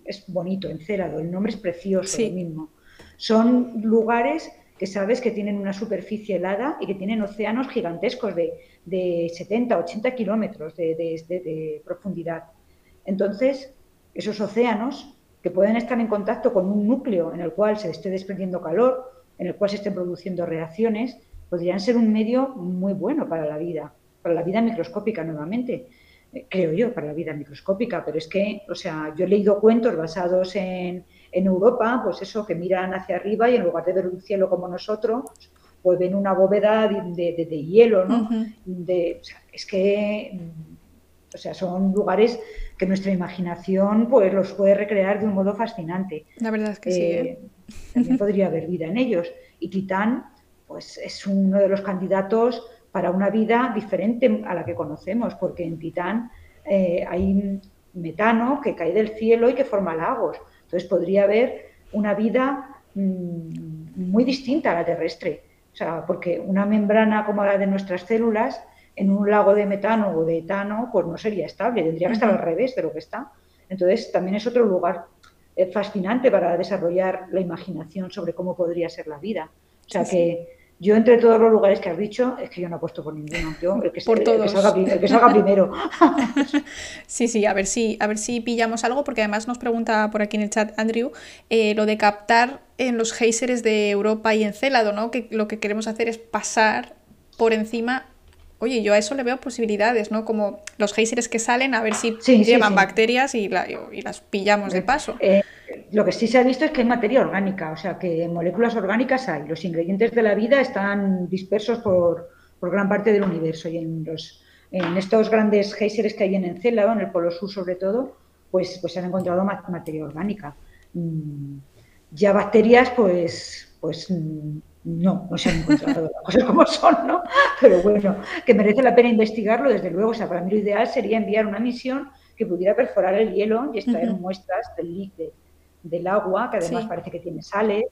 es bonito, Encélado, el nombre es precioso, lo mismo. Son lugares que sabes que tienen una superficie helada y que tienen océanos gigantescos de, 70, 80 kilómetros de, profundidad. Entonces, esos océanos que pueden estar en contacto con un núcleo en el cual se esté desprendiendo calor, en el cual se estén produciendo reacciones, podrían ser un medio muy bueno para la vida, para la vida microscópica nuevamente, eh, creo yo, para la vida microscópica. Pero es que, o sea, yo he leído cuentos basados en, en Europa, pues eso, que miran hacia arriba y en lugar de ver un cielo como nosotros, pues ven una bóveda de, hielo, ¿no? de, es que, o sea, son lugares que nuestra imaginación pues los puede recrear de un modo fascinante. La verdad es que sí. ¿eh? Eh, también podría haber vida en ellos. Y Titán, pues es uno de los candidatos para una vida diferente a la que conocemos, porque en Titán eh, hay metano que cae del cielo y que forma lagos. Entonces podría haber una vida mm, muy distinta a la terrestre. O sea, porque una membrana como la de nuestras células en un lago de metano o de etano, pues no sería estable, tendría que estar al revés de lo que está. Entonces también es otro lugar eh, fascinante para desarrollar la imaginación sobre cómo podría ser la vida. O sea que yo entre todos los lugares que has dicho, es que yo no apuesto por ninguno. Yo, el que, por todos. El que, salga, primero. *laughs* sí, sí, a ver si, a ver si pillamos algo, porque además nos pregunta por aquí en el chat Andrew eh, lo de captar en los geysers de Europa y en Célado, ¿no? Que lo que queremos hacer es pasar por encima. Oye, yo a eso le veo posibilidades, ¿no? Como los geysers que salen, a ver si llevan bacterias y, las pillamos de paso. Eh, lo que sí se ha visto es que hay materia orgánica, o sea, que moléculas orgánicas hay. Los ingredientes de la vida están dispersos por, gran parte del universo y en, los, en estos grandes geysers que hay en Encélado, en el Polo Sur sobre todo, pues, pues se han encontrado materia orgánica. Mm, ya bacterias, pues, pues mm, no, no se han encontrado las cosas como son, ¿no? Pero bueno, que merece la pena investigarlo, desde luego. O sea, para mí lo ideal sería enviar una misión que pudiera perforar el hielo y extraer muestras del líquido del agua, que además parece que tiene sales,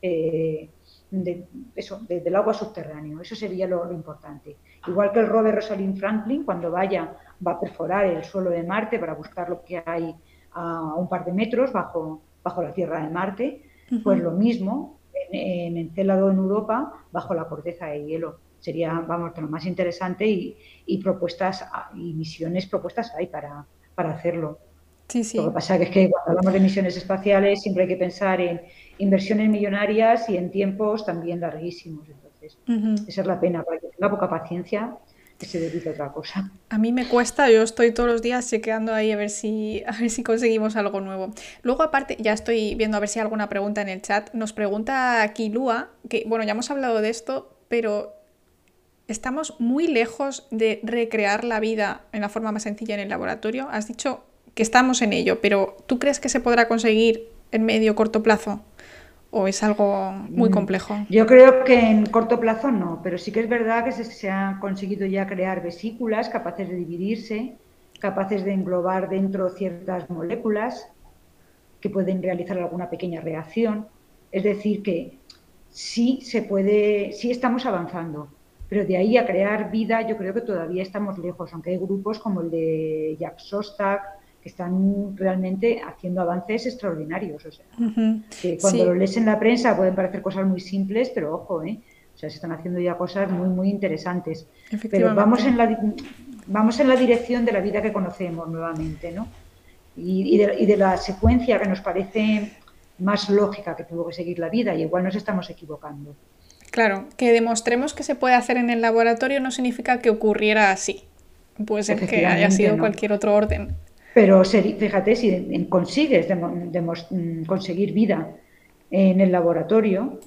eh, de, eso, del agua subterráneo. Eso sería lo, importante. Igual que el rover Rosalind Franklin, cuando vaya, va a perforar el suelo de Marte para buscar lo que hay a un par de metros bajo, bajo la Tierra de Marte, pues lo mismo en, en Encélado en Europa, bajo la corteza de hielo. Sería, vamos, lo más interesante y, y propuestas y misiones propuestas hay para, para hacerlo. Lo que pasa es que cuando hablamos de misiones espaciales siempre hay que pensar en inversiones millonarias y en tiempos también larguísimos. Entonces, esa es la pena. Para que tenga poca paciencia, que se dedique a otra cosa. A mí me cuesta, yo estoy todos los días chequeando ahí a ver si, *laughs* a ver si conseguimos algo nuevo. Luego, aparte, ya estoy viendo a ver si hay alguna pregunta en el chat. Nos pregunta aquí Lua, que bueno, ya hemos hablado de esto, pero estamos muy lejos de recrear la vida en la forma más sencilla en el laboratorio. Has dicho que estamos en ello, pero ¿tú crees que se podrá conseguir en medio o corto plazo? ¿O es algo muy mm, complejo? Yo creo que en corto plazo no, pero sí que es verdad que se, se han conseguido ya crear vesículas capaces de dividirse, capaces de englobar dentro ciertas moléculas que pueden realizar alguna pequeña reacción. Es decir, que sí se puede, sí estamos avanzando, pero de ahí a crear vida yo creo que todavía estamos lejos, aunque hay grupos como el de Jack Sostak, que están realmente haciendo avances extraordinarios. O sea, que cuando lo lees en la prensa pueden parecer cosas muy simples, pero ojo, ¿eh? O sea, se están haciendo ya cosas muy, muy interesantes. Pero vamos en, la, vamos en la dirección de la vida que conocemos nuevamente, ¿no? Y, de, y de la secuencia que nos parece más lógica que tuvo que seguir la vida, y igual nos estamos equivocando. Claro, que demostremos que se puede hacer en el laboratorio no significa que ocurriera así. Puede ser que haya sido cualquier otro orden. Pero fíjate, si consigues mm, conseguir vida en el laboratorio,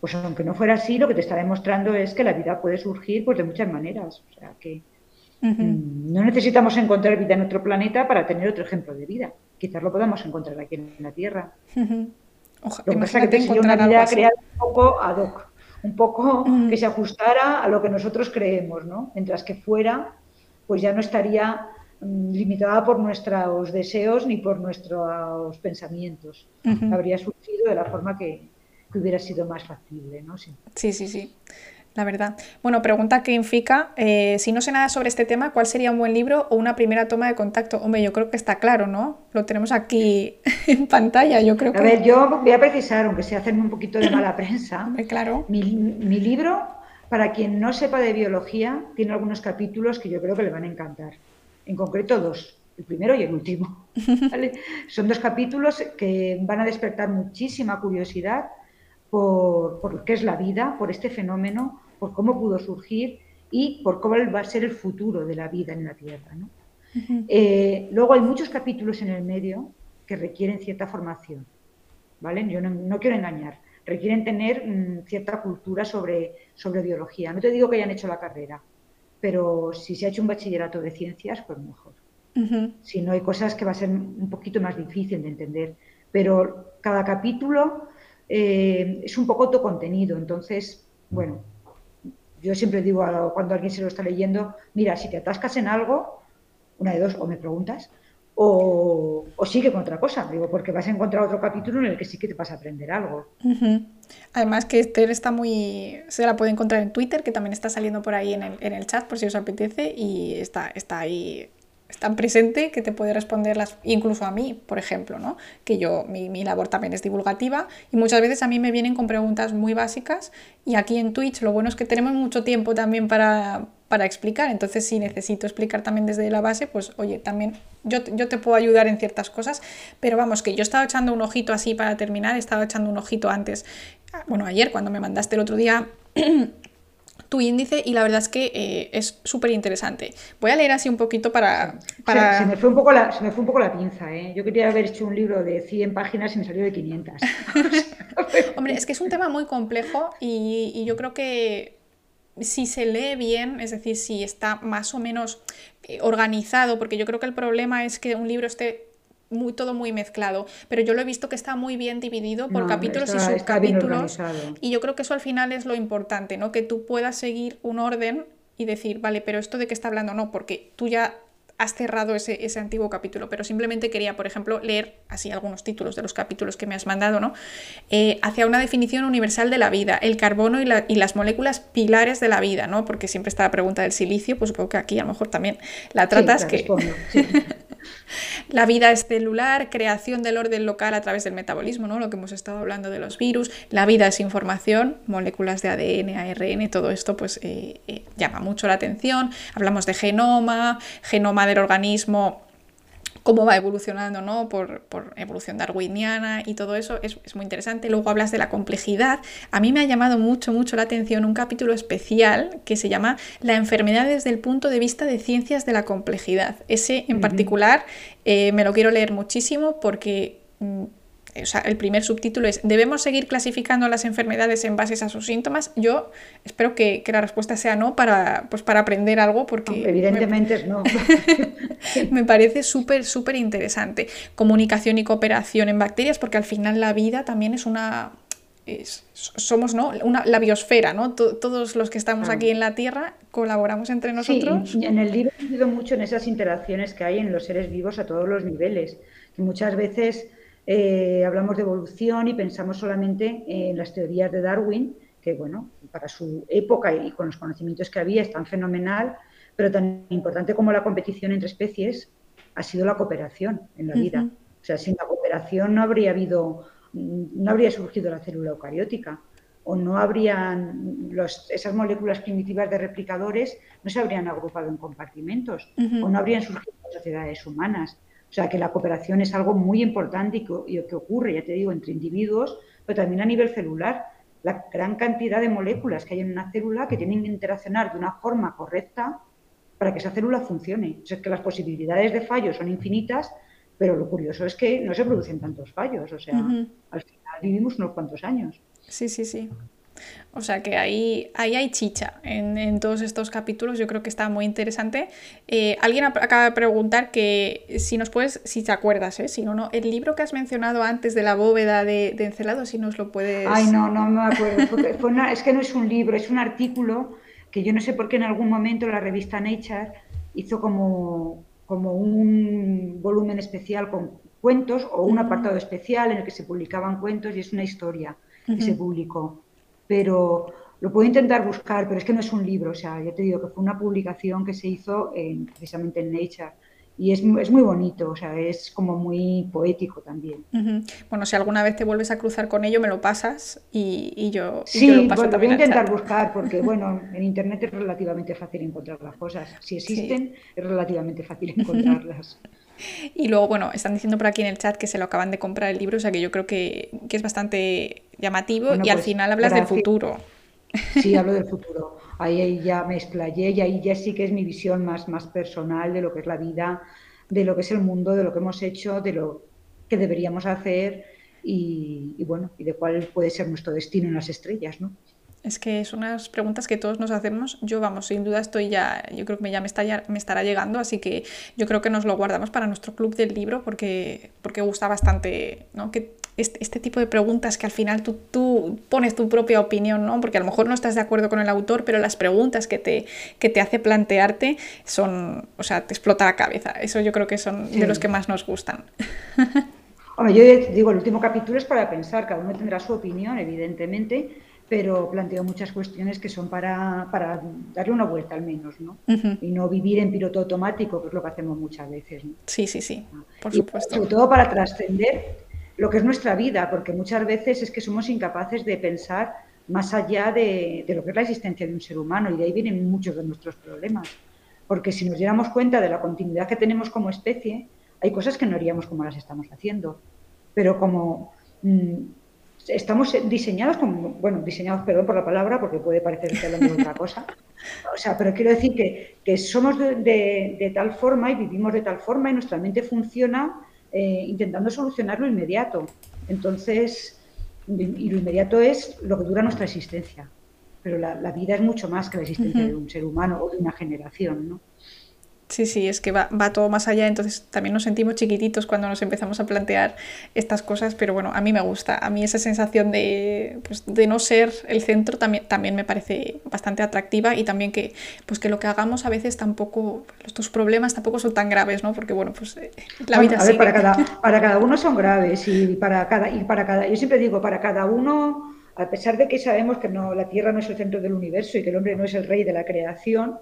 pues aunque no fuera así, lo que te está demostrando es que la vida puede surgir pues, de muchas maneras. O sea que mm, no necesitamos encontrar vida en otro planeta para tener otro ejemplo de vida. Quizás lo podamos encontrar aquí en la Tierra. lo que pasa es que sería una vida creada un poco ad hoc, un poco que se ajustara a lo que nosotros creemos, ¿no? Mientras que fuera, pues ya no estaría limitada por nuestros deseos ni por nuestros pensamientos. Habría surgido de la forma que, hubiera sido más factible, ¿no? Sí, sí, sí. La verdad. Bueno, pregunta que Infica, eh, si no sé nada sobre este tema, ¿cuál sería un buen libro o una primera toma de contacto? Hombre, yo creo que está claro, ¿no? Lo tenemos aquí *laughs* en pantalla, yo creo que... A ver, yo voy a precisar, aunque se hacen un poquito de mala prensa, *laughs* claro. mi, mi libro, para quien no sepa de biología, tiene algunos capítulos que yo creo que le van a encantar en concreto dos, el primero y el último. *laughs* Son dos capítulos que van a despertar muchísima curiosidad por, por, qué es la vida, por este fenómeno, por cómo pudo surgir y por cómo va a ser el futuro de la vida en la Tierra. Eh, luego hay muchos capítulos en el medio que requieren cierta formación. ¿vale? Yo no, quiero engañar. Requieren tener mm, cierta cultura sobre, sobre biología. No te digo que hayan hecho la carrera, pero si se ha hecho un bachillerato de ciencias, pues mejor. Si no hay cosas que va a ser un poquito más difícil de entender, pero cada capítulo eh, es un poco autocontenido, entonces, bueno, yo siempre digo cuando alguien se lo está leyendo, mira, si te atascas en algo, una de dos, o me preguntas, o, sigue con otra cosa, digo, porque vas a encontrar otro capítulo en el que sí que te vas a aprender algo. Además que Esther está muy... se la puede encontrar en Twitter, que también está saliendo por ahí en el, en el chat, por si os apetece, y está, está ahí tan presente que te puede responder las, incluso a mí, por ejemplo, ¿no? que yo, mi, mi, labor también es divulgativa y muchas veces a mí me vienen con preguntas muy básicas y aquí en Twitch lo bueno es que tenemos mucho tiempo también para, para explicar, entonces si necesito explicar también desde la base, pues oye, también yo, yo te puedo ayudar en ciertas cosas, pero vamos, que yo estaba echando un ojito así para terminar, estaba echando un ojito antes, bueno, ayer cuando me mandaste el otro día *clears throat* tu índice y la verdad es que eh, es súper interesante. Voy a leer así un poquito para... para... Se, me fue un poco la, se me fue un poco la pinza, ¿eh? Yo quería haber hecho un libro de 100 páginas y me salió de 500. *laughs* *laughs* Hombre, es que es un tema muy complejo y, y yo creo que si se lee bien, es decir, si está más o menos eh, organizado, porque yo creo que el problema es que un libro esté muy, todo muy mezclado, pero yo lo he visto que está muy bien dividido por capítulos y subcapítulos. Y yo creo que eso al final es lo importante, ¿no? Que tú puedas seguir un orden y decir, vale, pero esto de qué está hablando, no, porque tú ya has cerrado ese, ese, antiguo capítulo, pero simplemente quería, por ejemplo, leer así algunos títulos de los capítulos que me has mandado, ¿no? Eh, hacia una definición universal de la vida, el carbono y, la, y, las moléculas pilares de la vida, ¿no? Porque siempre está la pregunta del silicio, pues supongo que aquí a lo mejor también la tratas, que... *laughs* Sí. La vida es celular, creación del orden local a través del metabolismo, ¿no? lo que hemos estado hablando de los virus. La vida es información, moléculas de ADN, ARN, todo esto pues eh, eh, llama mucho la atención. Hablamos de genoma, genoma del organismo cómo va evolucionando ¿no? por, evolución darwiniana y todo eso es, muy interesante. Luego hablas de la complejidad. A mí me ha llamado mucho, mucho la atención un capítulo especial que se llama La enfermedad desde el punto de vista de ciencias de la complejidad. Ese en particular eh, me lo quiero leer muchísimo porque... O sea, el primer subtítulo es ¿Debemos seguir clasificando las enfermedades en base a sus síntomas? Yo espero que, la respuesta sea no para, pues para aprender algo porque... evidentemente es no. *laughs* me parece súper, súper interesante. Comunicación y cooperación en bacterias porque al final la vida también es una... somos ¿no? Una, la biosfera, ¿no? todos los que estamos aquí en la Tierra colaboramos entre nosotros. Sí, en el libro he mucho en esas interacciones que hay en los seres vivos a todos los niveles, que muchas veces eh, hablamos de evolución y pensamos solamente en las teorías de Darwin, que bueno, para su época y con los conocimientos que había es tan fenomenal, pero tan importante como la competición entre especies ha sido la cooperación en la vida. O sea, sin la cooperación no habría habido, no habría surgido la célula eucariótica o no habrían esas moléculas primitivas de replicadores no se habrían agrupado en compartimentos o no habrían surgido sociedades humanas. O sea, que la cooperación es algo muy importante y que, ocurre, ya te digo, entre individuos, pero también a nivel celular. La gran cantidad de moléculas que hay en una célula que tienen que interaccionar de una forma correcta para que esa célula funcione. O sea, que las posibilidades de fallos son infinitas, pero lo curioso es que no se producen tantos fallos. O sea, al final vivimos unos cuantos años. Sí, sí, sí. O sea que ahí, ahí hay chicha en, todos estos capítulos, yo creo que está muy interesante. Eh, alguien acaba de preguntar que si nos puedes, si te acuerdas, ¿eh? si no, no, el libro que has mencionado antes de la bóveda de, de Encelado, si nos lo puedes... Ay, no, no me acuerdo. es que no es un libro, es un artículo que yo no sé por qué en algún momento la revista Nature hizo como, como un volumen especial con cuentos o un apartado especial en el que se publicaban cuentos y es una historia que se publicó pero lo puedo intentar buscar, pero es que no es un libro, o sea, ya te digo que fue una publicación que se hizo precisamente en Nature. Y es, es, muy bonito, o sea, es como muy poético también. Bueno, si alguna vez te vuelves a cruzar con ello, me lo pasas y, y yo, sí, lo paso bueno, voy a intentar buscar, porque *laughs* bueno, en Internet es relativamente fácil encontrar las cosas. Si existen, es relativamente fácil *laughs* encontrarlas. *laughs* Y luego, bueno, están diciendo por aquí en el chat que se lo acaban de comprar el libro, o sea que yo creo que, que es bastante llamativo y al pues, final hablas del futuro. *laughs* Sí, hablo del *laughs* futuro. Ahí, ya me explayé y ahí ya sí que es mi visión más, más personal de lo que es la vida, de lo que es el mundo, de lo que hemos hecho, de lo que deberíamos hacer y, y bueno, y de cuál puede ser nuestro destino en las estrellas, ¿no? Es que son unas preguntas que todos nos hacemos. Yo, vamos, sin duda estoy ya, yo creo que ya me, está, me estará llegando, así que yo creo que nos lo guardamos para nuestro club del libro porque, porque gusta bastante, ¿no? Que este, este tipo de preguntas que al final tú, tú, pones tu propia opinión, ¿no? Porque a lo mejor no estás de acuerdo con el autor, pero las preguntas que te, que te hace plantearte son, o sea, te explota la cabeza. Eso yo creo que son de los que más nos gustan. Hombre, yo digo, el último capítulo es para pensar, cada uno tendrá su opinión, evidentemente, pero planteo muchas cuestiones que son para, para darle una vuelta al menos, ¿no? Y no vivir en piloto automático, que es lo que hacemos muchas veces. ¿no? Sí, sí, sí, por y supuesto. Sobre todo para trascender lo que es nuestra vida, porque muchas veces es que somos incapaces de pensar más allá de, de, lo que es la existencia de un ser humano y de ahí vienen muchos de nuestros problemas. Porque si nos diéramos cuenta de la continuidad que tenemos como especie, hay cosas que no haríamos como las estamos haciendo. Pero como mmm, estamos diseñados como, bueno, diseñados, perdón por la palabra, porque puede parecer que hablando de otra cosa. O sea, pero quiero decir que, que somos de, de, de, tal forma y vivimos de tal forma y nuestra mente funciona eh, intentando solucionar lo inmediato. Entonces, y lo inmediato es lo que dura nuestra existencia. Pero la, la vida es mucho más que la existencia uh -huh. de un ser humano o de una generación, ¿no? Sí, sí, es que va, va, todo más allá, entonces también nos sentimos chiquititos cuando nos empezamos a plantear estas cosas, pero bueno, a mí me gusta, a mí esa sensación de, pues, de no ser el centro también, también me parece bastante atractiva y también que, pues, que lo que hagamos a veces tampoco, tus problemas tampoco son tan graves, ¿no? Porque bueno, pues eh, la bueno, vida a ver, para cada, *laughs* para cada uno son graves y para cada, y para cada, yo siempre digo, para cada uno, a pesar de que sabemos que no, la Tierra no es el centro del universo y que el hombre no es el rey de la creación,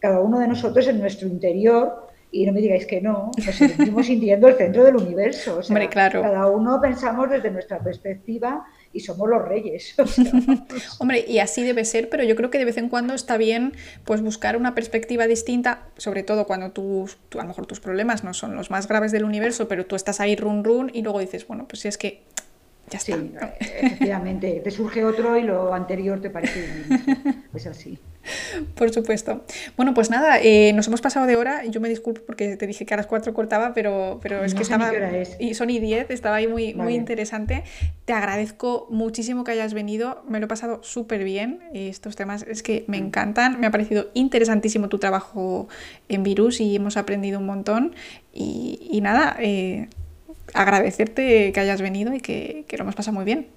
cada uno de nosotros en nuestro interior, y no me digáis que no, nos seguimos sintiendo el centro del universo. O sea, Hombre, claro. Cada uno pensamos desde nuestra perspectiva y somos los reyes. O sea. *laughs* Hombre, y así debe ser, pero yo creo que de vez en cuando está bien pues buscar una perspectiva distinta, sobre todo cuando tú, a lo mejor tus problemas no son los más graves del universo, pero tú estás ahí run run y luego dices, bueno, pues si es que ya está. Sí, efectivamente, te surge otro y lo anterior te parece. Es así. Por supuesto. Bueno, pues nada, eh, nos hemos pasado de hora. Yo me disculpo porque te dije que a las 4 cortaba, pero, pero es que estaba. Es. Y son y 10, estaba ahí muy, vale. muy interesante. Te agradezco muchísimo que hayas venido. Me lo he pasado súper bien. Estos temas es que me encantan. Me ha parecido interesantísimo tu trabajo en Virus y hemos aprendido un montón. Y, y nada, eh, agradecerte que hayas venido y que, que lo hemos pasado muy bien.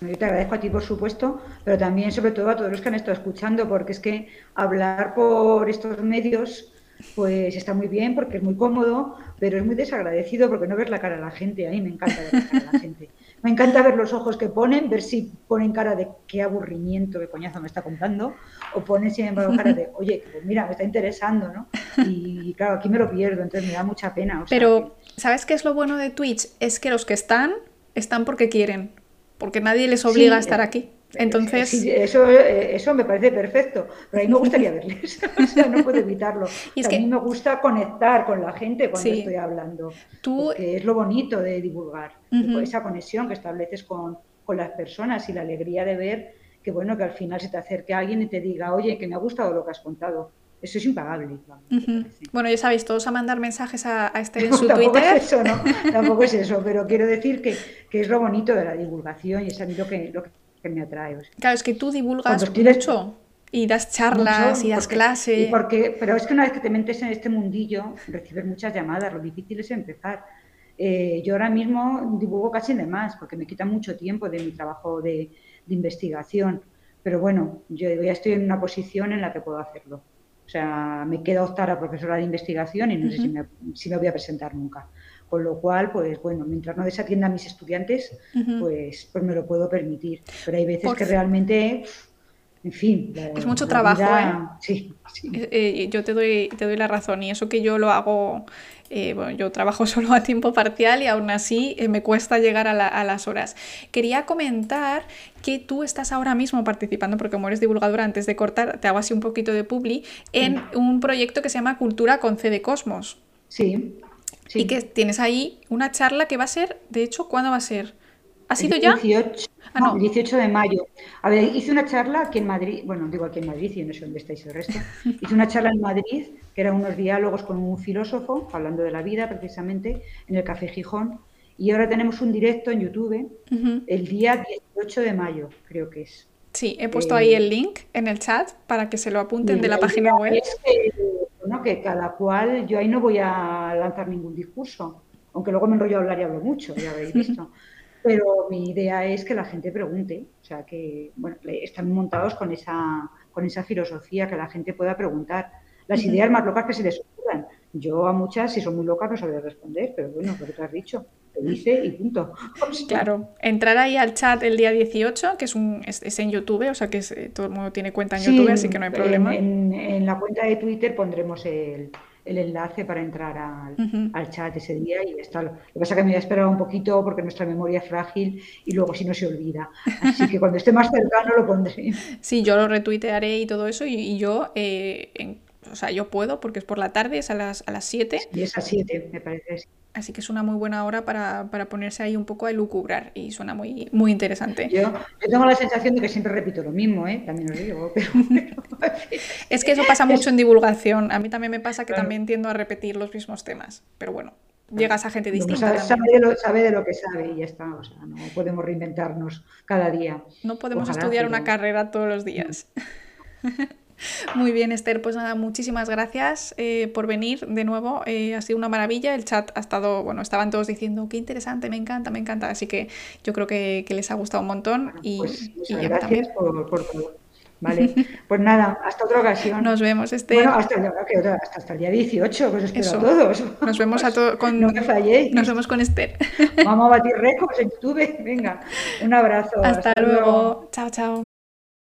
Yo *laughs* te agradezco a ti, por supuesto, pero también, sobre todo, a todos los que han estado escuchando, porque es que hablar por estos medios, pues está muy bien, porque es muy cómodo, pero es muy desagradecido porque no ves la cara de la gente. A mí me encanta ver la cara de la gente. Me encanta ver los ojos que ponen, ver si ponen cara de qué aburrimiento, qué coñazo me está contando, o ponen, sin embargo, cara de, oye, pues mira, me está interesando, ¿no? Y claro, aquí me lo pierdo, entonces me da mucha pena. O sea, pero, ¿sabes qué es lo bueno de Twitch? Es que los que están, están porque quieren porque nadie les obliga sí, a estar aquí. Entonces... Sí, eso, eso me parece perfecto, pero a mí me gustaría verles, *laughs* o sea, no puedo evitarlo. *laughs* Y es que... A mí me gusta conectar con la gente cuando sí. estoy hablando, Tú... porque es lo bonito de divulgar, uh -huh. esa conexión que estableces con, con las personas y la alegría de ver que, bueno, que al final se te acerque alguien y te diga, oye, que me ha gustado lo que has contado. Eso es impagable. Uh -huh. Bueno, ya sabéis, todos a mandar mensajes a, a Esther *laughs* en su tampoco Twitter. Es eso, ¿no? *laughs* Tampoco es eso, pero quiero decir que, que, es lo bonito de la divulgación y es a mí lo que, lo que me atrae. O sea, claro, es que tú divulgas mucho y das charlas mucho, y das clases. Porque, pero es que una vez que te metes en este mundillo, recibes muchas llamadas, lo difícil es empezar. Eh, yo ahora mismo divulgo casi de más, porque me quita mucho tiempo de mi trabajo de, de investigación. Pero bueno, yo ya estoy en una posición en la que puedo hacerlo. O sea, me queda optar a profesora de investigación y no uh -huh. sé si me, si me, voy a presentar nunca. Con lo cual, pues bueno, mientras no desatienda a mis estudiantes, uh -huh. pues, pues me lo puedo permitir. Pero hay veces Por... que realmente, en fin. La, es mucho trabajo, vida... ¿eh? Sí, sí. Eh, yo te doy, te doy la razón y eso que yo lo hago eh, bueno, yo trabajo *laughs* solo a tiempo parcial y aún así eh, me cuesta llegar a, la, a, las horas. Quería comentar que tú estás ahora mismo participando, porque como eres divulgadora, antes de cortar, te hago así un poquito de publi, en un proyecto que se llama Cultura con C de Cosmos. Sí, sí. Y que tienes ahí una charla que va a ser, de hecho, ¿cuándo va a ser? ¿Ha sido ya? 18, ah, no. 18 de mayo. A ver, hice una charla aquí en Madrid, bueno, digo aquí en Madrid, y yo no sé dónde estáis el resto. *laughs* Hice una charla en Madrid, que eran unos diálogos con un filósofo, hablando de la vida precisamente, en el Café Gijón. Y ahora tenemos un directo en YouTube uh -huh. el día 18 de mayo, creo que es. Sí, he puesto eh, ahí el link en el chat para que se lo apunten de la página web. Es que, bueno, que cada cual, yo ahí no voy a lanzar ningún discurso, aunque luego me enrollo a hablar y hablo mucho, ya habéis *laughs* visto. Pero mi idea es que la gente pregunte, o sea, que bueno, están montados con esa, con esa filosofía, que la gente pueda preguntar las uh -huh. ideas más locas que se les ocurran. Yo a muchas, si son muy locas, no sabré responder, pero bueno, lo que has dicho, te dice y punto. *laughs* Claro, entrar ahí al chat el día 18, que es, un, es, en YouTube, o sea que eh, todo el mundo tiene cuenta en YouTube, así que no hay problema. En, la cuenta de Twitter pondremos el, enlace para entrar al, chat ese día y está. Lo que pasa es que me voy a esperar un poquito porque nuestra memoria es frágil y luego si no se olvida. Así que cuando esté más cercano lo pondré. Sí, yo lo retuitearé y todo eso y, yo eh, en o sea, yo puedo porque es por la tarde, es a las, a las 7. Y es a 7, me parece. Así que es una muy buena hora para, ponerse ahí un poco a lucubrar y suena muy, muy interesante. Yo, tengo la sensación de que siempre repito lo mismo, ¿eh? también os digo. *laughs* es que eso pasa mucho en divulgación. A mí también me pasa que también tiendo a repetir los mismos temas. Pero bueno, llegas a gente distinta. Sabe, de lo, sabe, de lo, que sabe y ya está. O sea, no podemos reinventarnos cada día. No podemos estudiar una carrera todos los días. *laughs* *laughs* Muy bien, Esther. Pues nada, muchísimas gracias eh, por venir de nuevo. Eh, ha sido una maravilla. El chat ha estado, bueno, estaban todos diciendo qué interesante, me encanta, me encanta. Así que yo creo que, les ha gustado un montón. y, pues, gracias por, todo. Vale, pues nada, hasta otra ocasión. Nos vemos, Esther. Bueno, hasta, hasta, el día 18, pues espero a todos. Nos vemos a todos con... No me falléis. Nos vemos con Esther. Vamos a batir récords en YouTube. Venga, un abrazo. Hasta, luego. Chao, chao.